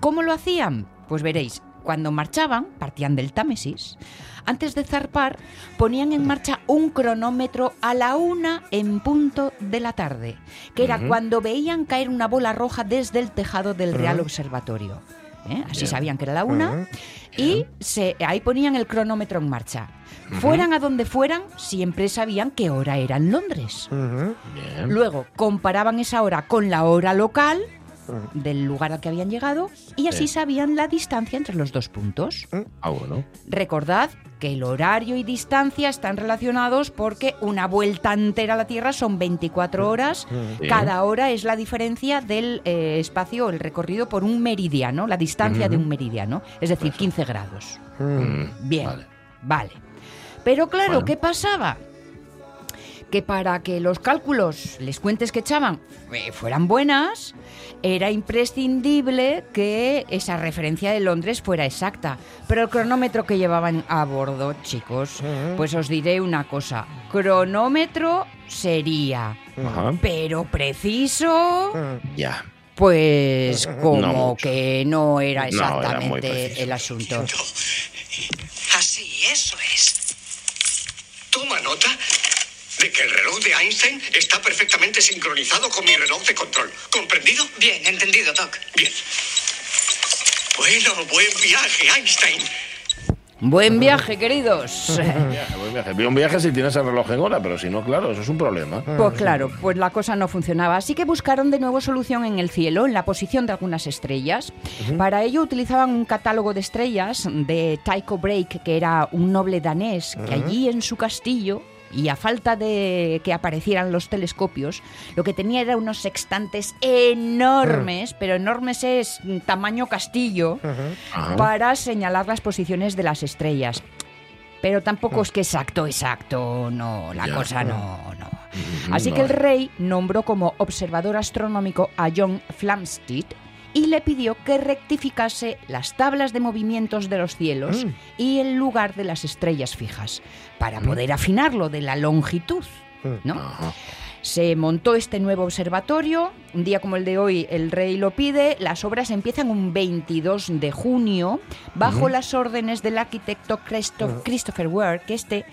¿Cómo lo hacían? Pues veréis, cuando marchaban, partían del Támesis, antes de zarpar, ponían en marcha un cronómetro a la una en punto de la tarde, que era cuando veían caer una bola roja desde el tejado del Real Observatorio. ¿Eh? Así Bien. sabían que era la una. Y se, ahí ponían el cronómetro en marcha. Fueran a donde fueran, siempre sabían qué hora era en Londres. Luego comparaban esa hora con la hora local del lugar al que habían llegado y así Sí. sabían la distancia entre los dos puntos. Ah, bueno. Recordad que el horario y distancia están relacionados porque una vuelta entera a la Tierra son 24 horas. Sí. Cada hora es la diferencia del eh, espacio, el recorrido por un meridiano, la distancia de un meridiano, es decir, 15 grados. Mm, Bien, Vale. vale. Pero claro, Bueno. ¿qué pasaba? Que para que los cálculos, les cuentes que echaban, eh, fueran buenas, era imprescindible que esa referencia de Londres fuera exacta. Pero el cronómetro que llevaban a bordo, chicos, pues os diré una cosa. Cronómetro sería, Ajá. pero preciso, Ya. pues como que no era No, era muy exactamente el asunto. Así, eso es. Toma nota de que el reloj de Einstein está perfectamente sincronizado con mi reloj de control. ¿Comprendido? Bien, entendido, Doc. Bien. Bueno, buen viaje, Einstein. Buen viaje, queridos. <laughs> Buen viaje. Bien, Un viaje si tienes el reloj en hora, pero si no, claro, eso es un problema. Pues claro, pues la cosa no funcionaba. Así que buscaron de nuevo solución en el cielo, en la posición de algunas estrellas. Para ello utilizaban un catálogo de estrellas de Tycho Brahe, que era un noble danés, que allí en su castillo y a falta de que aparecieran los telescopios, lo que tenía era unos sextantes enormes, pero enormes es mm, tamaño castillo, Ajá. para señalar las posiciones de las estrellas. Pero tampoco es que exacto, exacto, no, la Ya. cosa no, no. Ujú, Así que el rey nombró como observador astronómico a John Flamsteed y le pidió que rectificase las tablas de movimientos de los cielos y el lugar de las estrellas fijas, para poder afinarlo de la longitud, ¿no? Se montó este nuevo observatorio. Un día como el de hoy, el rey lo pide. Las obras empiezan un 22 de junio, bajo las órdenes del arquitecto Christo- Christopher Ware, que este,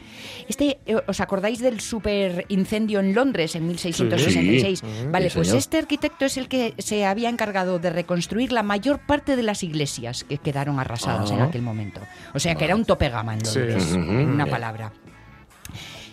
este, eh, ¿os acordáis del super incendio en Londres en 1666? Sí. Vale, Sí, pues este arquitecto es el que se había encargado de reconstruir la mayor parte de las iglesias que quedaron arrasadas en Ah. aquel momento. O sea que era un tope gama en. Londres, en una palabra.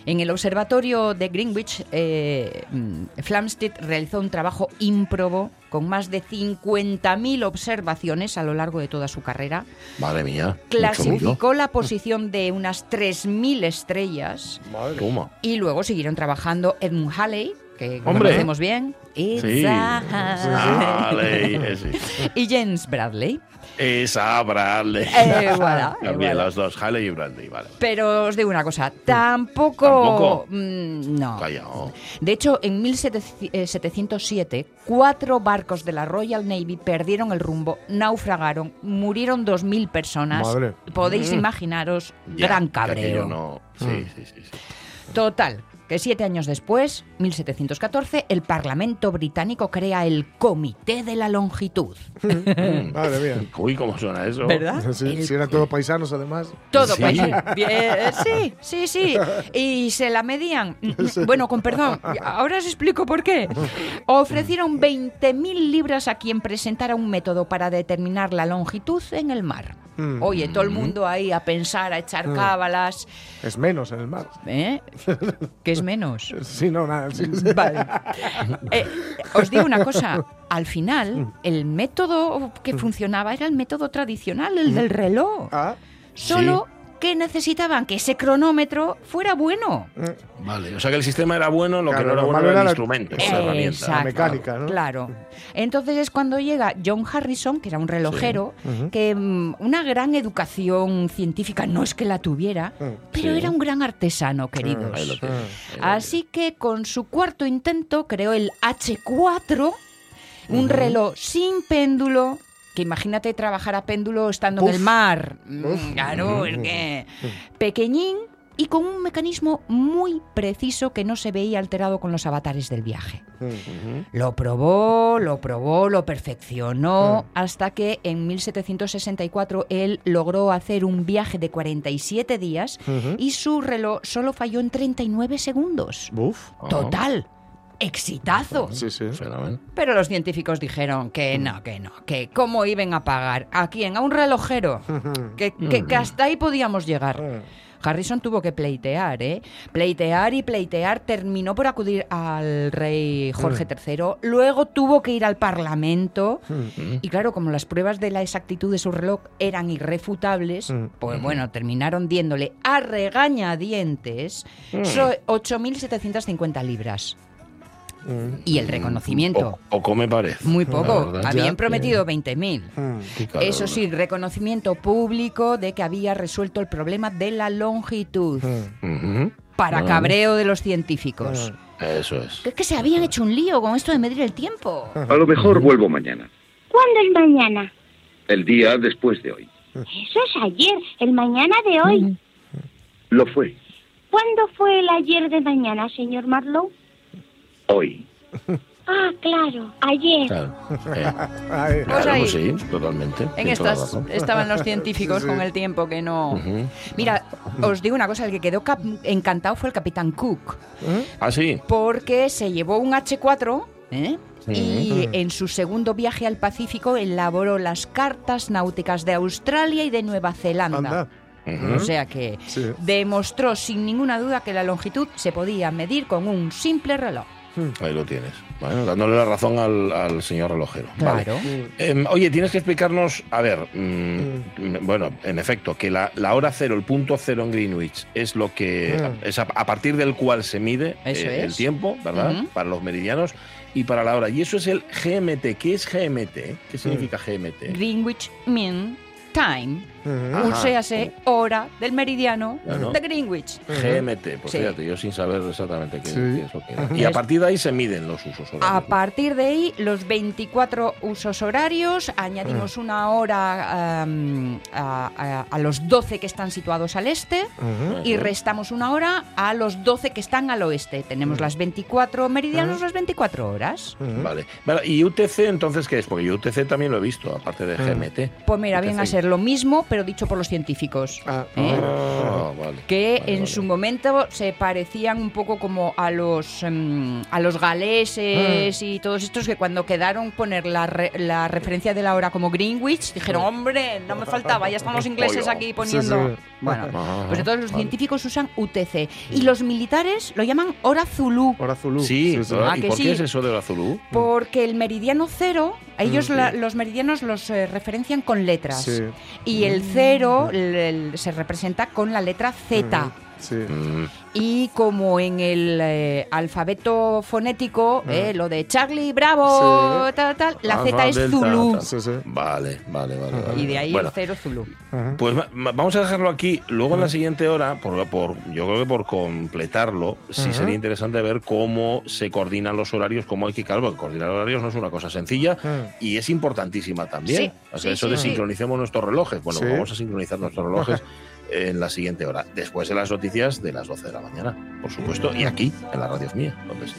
En el observatorio de Greenwich, eh, mm, Flamsteed realizó un trabajo ímprobo con más de 50.000 observaciones a lo largo de toda su carrera. Madre mía. Clasificó la posición de unas 3.000 estrellas. Toma. y luego siguieron trabajando Edmund Halley, que Hombre. conocemos bien, It's Sí. a- Vale, <laughs> eh, y James Bradley. Esa Bradley. Eh, voilà, <laughs> eh, También voilà. los dos, Haley y Bradley, vale. Pero os digo una cosa, tampoco... ¿Tampoco? mm, no. Calla, oh. De hecho, en 1707, cuatro barcos de la Royal Navy perdieron el rumbo, naufragaron, murieron 2.000 personas. Madre. Podéis imaginaros, Ya, gran cabreo. no. Sí, sí, sí, sí. Total, que siete años después, 1714, el Parlamento británico crea el Comité de la Longitud. Madre mía. <laughs> Uy, ¿cómo suena eso? ¿Verdad? Sí, El- si eran todos paisanos, además. Todo Sí. país. <laughs> Bien, sí, sí, sí. Y se la medían. Bueno, con perdón, ahora os explico por qué. Ofrecieron 20.000 libras a quien presentara un método para determinar la longitud en el mar. Mm. Oye, todo el mundo ahí a pensar, a echar cábalas. Es menos en el mar. ¿Eh? <laughs> ¿Qué es menos? <laughs> Sí, no, nada. sí, sí. Vale. Eh, os digo una cosa. Al final, el método que funcionaba era el método tradicional, el del reloj. Ah, Solo que necesitaban que ese cronómetro fuera bueno. Vale, o sea que el sistema era bueno, lo que no era bueno era el la- instrumento, esa Exacto. herramienta. Exacto. mecánica, ¿no? Claro. Entonces es cuando llega John Harrison, que era un relojero, que mm, una gran educación científica no es que la tuviera, Mm. pero Sí. era un gran artesano, queridos. Así que con su cuarto intento creó el H4, un reloj sin péndulo. Que imagínate trabajar a péndulo estando en el mar. Mm, Uf. Claro, es que. Pequeñín y con un mecanismo muy preciso que no se veía alterado con los avatares del viaje. Lo probó, lo probó, lo perfeccionó, hasta que en 1764 él logró hacer un viaje de 47 días y su reloj solo falló en 39 segundos. Uf. Ah, Total. Exitazo. Sí, sí. fenómeno. Pero los científicos dijeron que no, que no, que cómo iban a pagar. ¿A quién? A un relojero. <laughs> Que, que- que hasta ahí podíamos llegar. Harrison tuvo que pleitear, ¿eh? Pleitear y pleitear. Terminó por acudir al rey Jorge III. Luego tuvo que ir al Parlamento. Y claro, como las pruebas de la exactitud de su reloj eran irrefutables, Mm. pues bueno, terminaron diéndole a regañadientes so- 8.750 libras. Y el reconocimiento. O, poco me parece. Muy poco. verdad. Habían Ya, prometido 20.000. Mm. caro, Eso sí, reconocimiento público de que había resuelto el problema de la longitud. Mm. Para Vale. cabreo de los científicos. Eso es. Que es que se habían hecho un lío con esto de medir el tiempo. A lo mejor vuelvo mañana. ¿Cuándo es mañana? El día después de hoy. Eso es ayer, el mañana de hoy. Lo fue. ¿Cuándo fue el ayer de mañana, señor Marlowe? Hoy. Ah, claro, ayer. Claro. Eh, <laughs> Pues claro, sí, totalmente. En estas estaban los científicos Sí, sí. con el tiempo que no. Mira, os digo una cosa, el que quedó encantado fue el capitán Cook, Ah, sí. porque se llevó un H4 ¿eh? y en su segundo viaje al Pacífico elaboró las cartas náuticas de Australia y de Nueva Zelanda. Anda. O sea que Sí. demostró sin ninguna duda que la longitud se podía medir con un simple reloj. Ahí lo tienes. Bueno, dándole la razón al, al señor relojero. Vale. Claro. Em, oye, tienes que explicarnos, a ver, mm, bueno, en efecto, que la, la hora cero, el punto cero en Greenwich, es lo que Mm. es a, a partir del cual se mide eh, el tiempo, ¿verdad? Para los meridianos y para la hora. Y eso es el GMT. ¿Qué es GMT? ¿Qué significa GMT? Greenwich Mean Time. Ujú. O sea, se hora del meridiano Claro. de Greenwich. GMT, pues Sí. fíjate, yo sin saber exactamente qué, Sí. qué es lo que era. Y a partir de ahí se miden los usos horarios. A partir de ahí, los 24 usos horarios, añadimos una hora a, a- a los 12 que están situados al este y restamos una hora a los 12 que están al oeste. Tenemos las 24 meridianos, las 24 horas. Vale. Vale, ¿Y UTC entonces qué es? Porque yo UTC también lo he visto, aparte de GMT. Pues mira, viene a UTC. ser lo mismo, pero dicho por los científicos. Ah, ¿eh? Ah, vale. que Vale, en vale. su momento se parecían un poco como a los em, a los galeses y todos estos que cuando quedaron poner la, re- la referencia de la hora como Greenwich dijeron hombre no me faltaba ya están los ingleses aquí poniendo Sí, sí. bueno pues entonces los vale. científicos usan UTC y los militares lo llaman hora Zulu Hora Zulu. Sí. Ah, ¿y que por sí. qué es eso de la Zulu? porque el meridiano cero ellos Mm, la- sí. los meridianos los eh, referencian con letras Sí. y el cero el- el- se representa con la letra Z Sí. Mm, Y como en el eh, alfabeto fonético, eh, lo de Charlie, Bravo, Sí. tal, tal, la Alfa, Z es delta, Zulu. tal. Sí, sí. Vale, vale, vale. vale. Y de ahí Bueno, el cero Zulu. Pues va- va- vamos a dejarlo aquí. Luego en la siguiente hora, por, por- yo creo que por completarlo, sí sería interesante ver cómo se coordinan los horarios, cómo hay que, claro, porque coordinar horarios no es una cosa sencilla y es importantísima también. Sí, o sea, sí, eso sí, de sí. sincronicemos nuestros relojes. Bueno, Sí. vamos a sincronizar nuestros relojes en la siguiente hora, después de las noticias de las 12 de la mañana. por supuesto, y aquí, en la radio mía, donde sí.